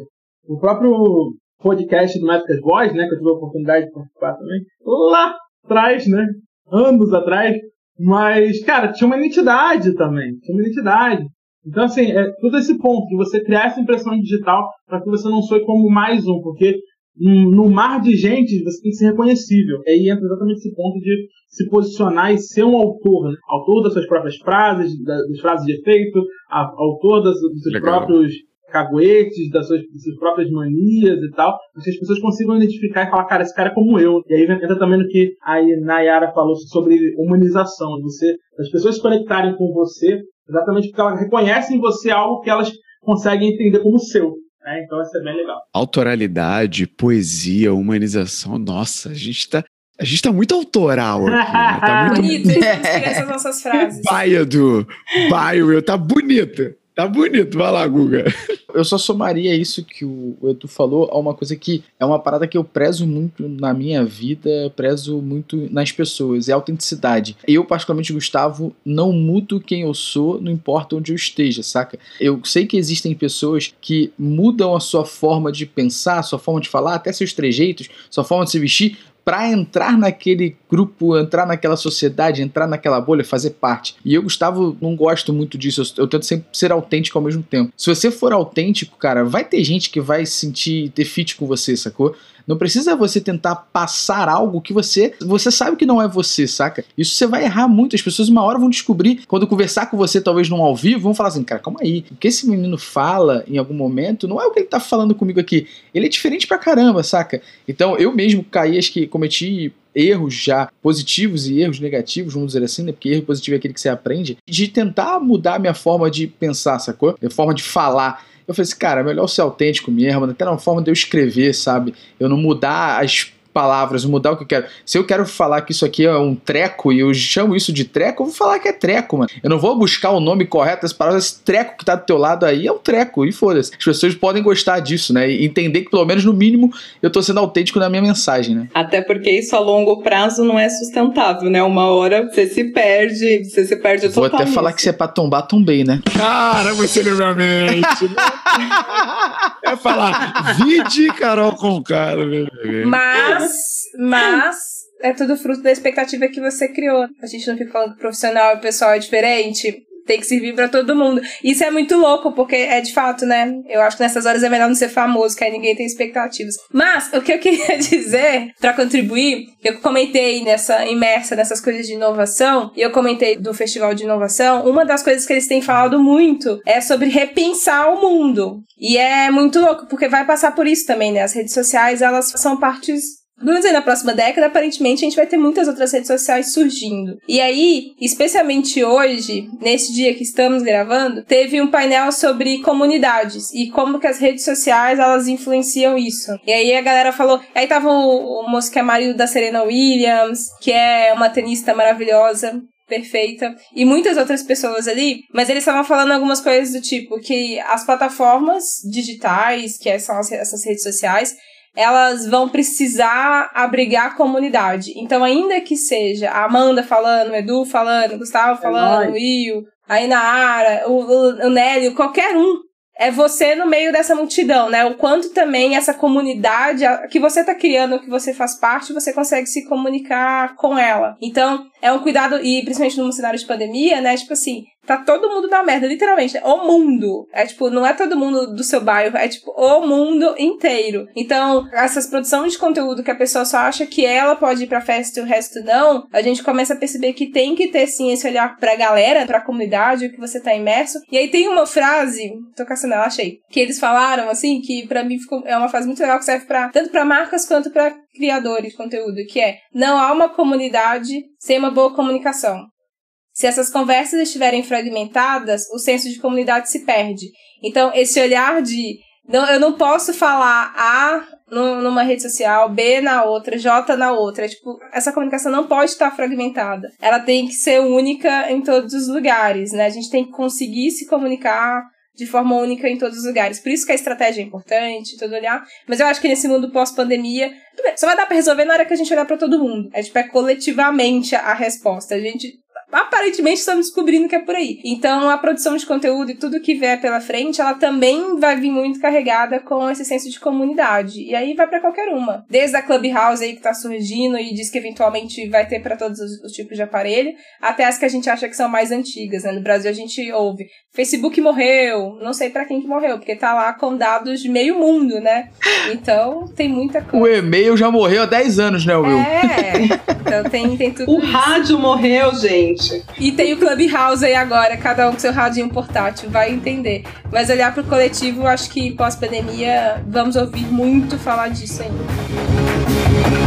O próprio podcast do Métricas Voz, né, que eu tive a oportunidade de participar também, lá atrás, né, anos atrás, mas, cara, tinha uma identidade também, tinha uma identidade. Então, assim, é todo esse ponto de você criar essa impressão digital para que você não soe como mais um, porque no mar de gente você tem que ser reconhecível. Aí entra exatamente esse ponto de se posicionar e ser um autor, né? autor das suas próprias frases, das frases de efeito, autor das, dos seus Legal. próprios caguetes, das suas, das suas, próprias manias e tal, para que as pessoas consigam identificar e falar, cara, esse cara é como eu. E aí entra também no que a Nayara falou sobre humanização, você, as pessoas se conectarem com você, exatamente porque elas reconhecem em você algo que elas conseguem entender como seu. Né? Então isso é bem legal. Autoralidade, poesia, humanização, nossa, a gente está a gente tá muito autoral aqui, né? Tá muito bonito, essas nossas frases. Baia do Baio, tá bonita. Tá bonito, vai lá, Guga. Eu só somaria isso que o Edu falou a uma coisa que é uma parada que eu prezo muito na minha vida, prezo muito nas pessoas, é a autenticidade. Eu, particularmente, Gustavo, não mudo quem eu sou, não importa onde eu esteja, saca? Eu sei que existem pessoas que mudam a sua forma de pensar, sua forma de falar, até seus trejeitos, sua forma de se vestir, para entrar naquele grupo, entrar naquela sociedade, entrar naquela bolha, fazer parte. E eu, Gustavo, não gosto muito disso. Eu, eu, tento sempre ser autêntico ao mesmo tempo. Se você for autêntico, cara, vai ter gente que vai se sentir ter fit com você, sacou? Não precisa você tentar passar algo que você você sabe que não é você, saca? Isso você vai errar muito. As pessoas uma hora vão descobrir, quando conversar com você, talvez num ao vivo, vão falar assim, cara, calma aí. O que esse menino fala em algum momento não é o que ele tá falando comigo aqui. Ele é diferente pra caramba, saca? Então eu mesmo caí, acho que cometi erros já positivos e erros negativos, vamos dizer assim, né? Porque erro positivo é aquele que você aprende, de tentar mudar a minha forma de pensar, sacou? Minha forma de falar. Eu falei assim, cara, é melhor ser autêntico mesmo, até na forma de eu escrever, sabe? Eu não mudar as palavras, mudar o que eu quero. Se eu quero falar que isso aqui é um treco e eu chamo isso de treco, eu vou falar que é treco, mano. Eu não vou buscar o nome correto das palavras. Esse treco que tá do teu lado aí é um treco, e foda-se. As pessoas podem gostar disso, né? E entender que, pelo menos, no mínimo, eu tô sendo autêntico na minha mensagem, né? Até porque isso a longo prazo não é sustentável, né? Uma hora você se perde, você se perde Vou até falar que se é pra tombar, tombei, né? Cara, você leu minha mente. é falar, vide Carol com cara, meu Mas mas, mas é tudo fruto da expectativa que você criou. A gente não fica falando que profissional e pessoal é diferente tem que servir para todo mundo. Isso é muito louco, porque é de fato, né? Eu acho que nessas horas é melhor não ser famoso, que aí ninguém tem expectativas. Mas o que eu queria dizer para contribuir, eu comentei nessa imersa nessas coisas de inovação, e eu comentei do festival de inovação, uma das coisas que eles têm falado muito é sobre repensar o mundo. E é muito louco, porque vai passar por isso também, né? As redes sociais, elas são partes Vamos dizer, na próxima década, aparentemente, a gente vai ter muitas outras redes sociais surgindo. E aí, especialmente hoje, nesse dia que estamos gravando, teve um painel sobre comunidades e como que as redes sociais, elas influenciam isso. E aí a galera falou... Aí tava o, o moço que é marido da Serena Williams, que é uma tenista maravilhosa, perfeita e muitas outras pessoas ali, mas eles estavam falando algumas coisas do tipo que as plataformas digitais, que são essas redes sociais, elas vão precisar abrigar a comunidade. Então, ainda que seja a Amanda falando, o Edu falando, o Gustavo é falando, o Will, a Inara, o, o, o Nélio, qualquer um é você no meio dessa multidão, né? O quanto também essa comunidade que você tá criando, que você faz parte, você consegue se comunicar com ela. Então, é um cuidado, e principalmente num cenário de pandemia, né? Tipo assim, Tá todo mundo na merda, literalmente. O mundo. É tipo, não é todo mundo do seu bairro, é tipo o mundo inteiro. Então, essas produções de conteúdo que a pessoa só acha que ela pode ir pra festa e o resto não, a gente começa a perceber que tem que ter sim esse olhar pra galera, pra comunidade, o que você tá imerso. E aí tem uma frase, tô caçando ela, achei, que eles falaram assim, que para mim ficou, é uma frase muito legal que serve para tanto para marcas quanto para criadores de conteúdo, que é: não há uma comunidade sem uma boa comunicação. Se essas conversas estiverem fragmentadas, o senso de comunidade se perde. Então, esse olhar de não, eu não posso falar A numa rede social, B na outra, J na outra. Tipo, essa comunicação não pode estar fragmentada. Ela tem que ser única em todos os lugares, né? A gente tem que conseguir se comunicar de forma única em todos os lugares. Por isso que a estratégia é importante, todo olhar. Mas eu acho que nesse mundo pós-pandemia, só vai dar para resolver na hora que a gente olhar para todo mundo. É tipo, é coletivamente a resposta. A gente aparentemente estamos descobrindo que é por aí. Então, a produção de conteúdo e tudo que vier pela frente, ela também vai vir muito carregada com esse senso de comunidade. E aí vai para qualquer uma. Desde a Clubhouse aí que tá surgindo e diz que eventualmente vai ter para todos os, os, tipos de aparelho, até as que a gente acha que são mais antigas, né? No Brasil a gente ouve Facebook morreu, não sei para quem que morreu, porque tá lá com dados de meio mundo, né? Então, tem muita coisa. O e-mail já morreu há 10 anos, né, Will? É. Então tem, tem tudo O isso. rádio morreu, gente E tem o Clubhouse aí agora, cada um com seu radinho portátil, vai entender. Mas olhar pro coletivo, acho que pós-pandemia vamos ouvir muito falar disso ainda.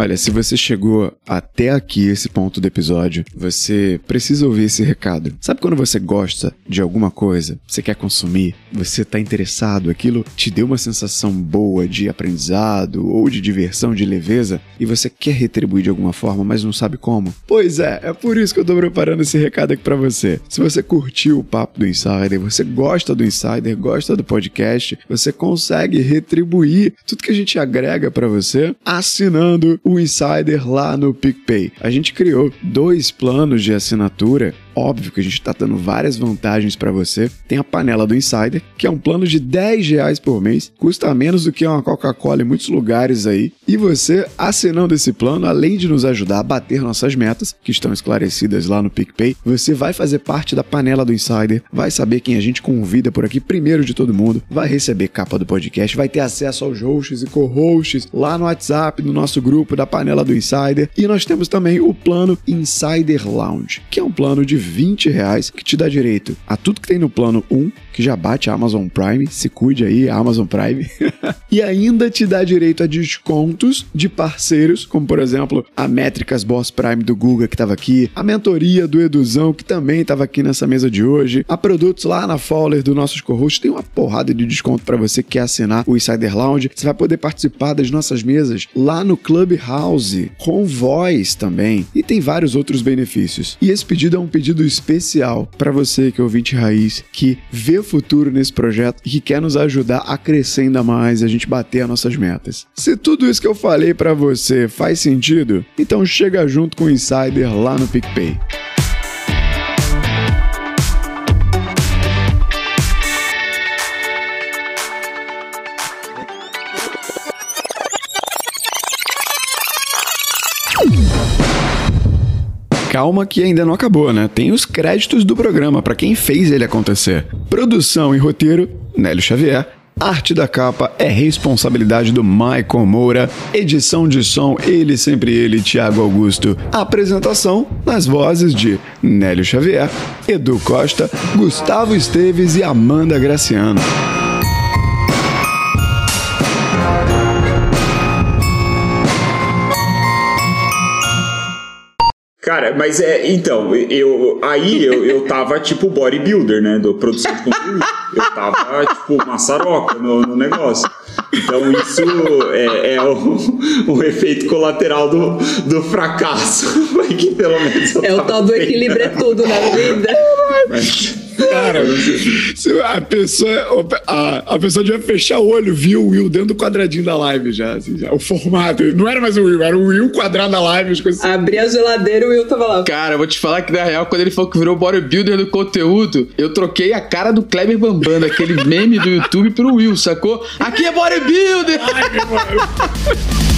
Olha, se você chegou até aqui, esse ponto do episódio, você precisa ouvir esse recado. Sabe quando você gosta de alguma coisa, você quer consumir, você está interessado, aquilo te deu uma sensação boa de aprendizado ou de diversão, de leveza, e você quer retribuir de alguma forma, mas não sabe como? Pois é, é por isso que eu tô preparando esse recado aqui para você. Se você curtiu o papo do Insider, você gosta do Insider, gosta do podcast, você consegue retribuir tudo que a gente agrega para você assinando o Insider lá no PicPay. A gente criou dois planos de assinatura Óbvio que a gente está dando várias vantagens para você. Tem a panela do Insider, que é um plano de 10 reais por mês, custa menos do que uma Coca-Cola em muitos lugares aí. E você, assinando esse plano, além de nos ajudar a bater nossas metas, que estão esclarecidas lá no PicPay, você vai fazer parte da panela do Insider, vai saber quem a gente convida por aqui primeiro de todo mundo, vai receber capa do podcast, vai ter acesso aos hosts e co-hosts lá no WhatsApp, no nosso grupo da panela do Insider. E nós temos também o plano Insider Lounge, que é um plano de 20 reais, que te dá direito a tudo que tem no plano 1, que já bate a Amazon Prime, se cuide aí, Amazon Prime, e ainda te dá direito a descontos de parceiros, como por exemplo a Métricas Boss Prime do Google que estava aqui, a mentoria do Eduzão que também estava aqui nessa mesa de hoje, a produtos lá na Fowler do nossos co-hosts, tem uma porrada de desconto para você que quer assinar o Insider Lounge, você vai poder participar das nossas mesas lá no Clubhouse, com voz também, e tem vários outros benefícios. E esse pedido é um pedido pedido especial para você que é ouvinte raiz, que vê futuro nesse projeto e que quer nos ajudar a crescer ainda mais, a gente bater as nossas metas. Se tudo isso que eu falei para você faz sentido, então chega junto com o Insider lá no PicPay. Calma que ainda não acabou, né? Tem os créditos do programa para quem fez ele acontecer. Produção e roteiro, Nélio Xavier. Arte da capa é responsabilidade do Michael Moura. Edição de som, ele sempre ele, Thiago Augusto. Apresentação nas vozes de Nélio Xavier, Edu Costa, Gustavo Esteves e Amanda Graciano. Cara, mas é. Então, eu. Aí eu, eu tava tipo bodybuilder, né? Do produção de conteúdo. Eu tava, tipo, maçaroca no, no negócio. Então isso é, é o, o, efeito colateral do, do fracasso. que pelo menos. É o tal do equilíbrio é tudo na vida. Mas, Cara, a pessoa, a, a pessoa devia fechar o olho, viu o Will dentro do quadradinho da live já, assim, já, O formato. Não era mais o Will, era o Will quadrado da live. As coisas... Abri a geladeira e o Will tava lá. Cara, eu vou te falar que na real, quando ele falou que virou bodybuilder do conteúdo, eu troquei a cara do Kleber Bambam, aquele meme do YouTube, pro Will, sacou? Aqui é bodybuilder! Ai, meu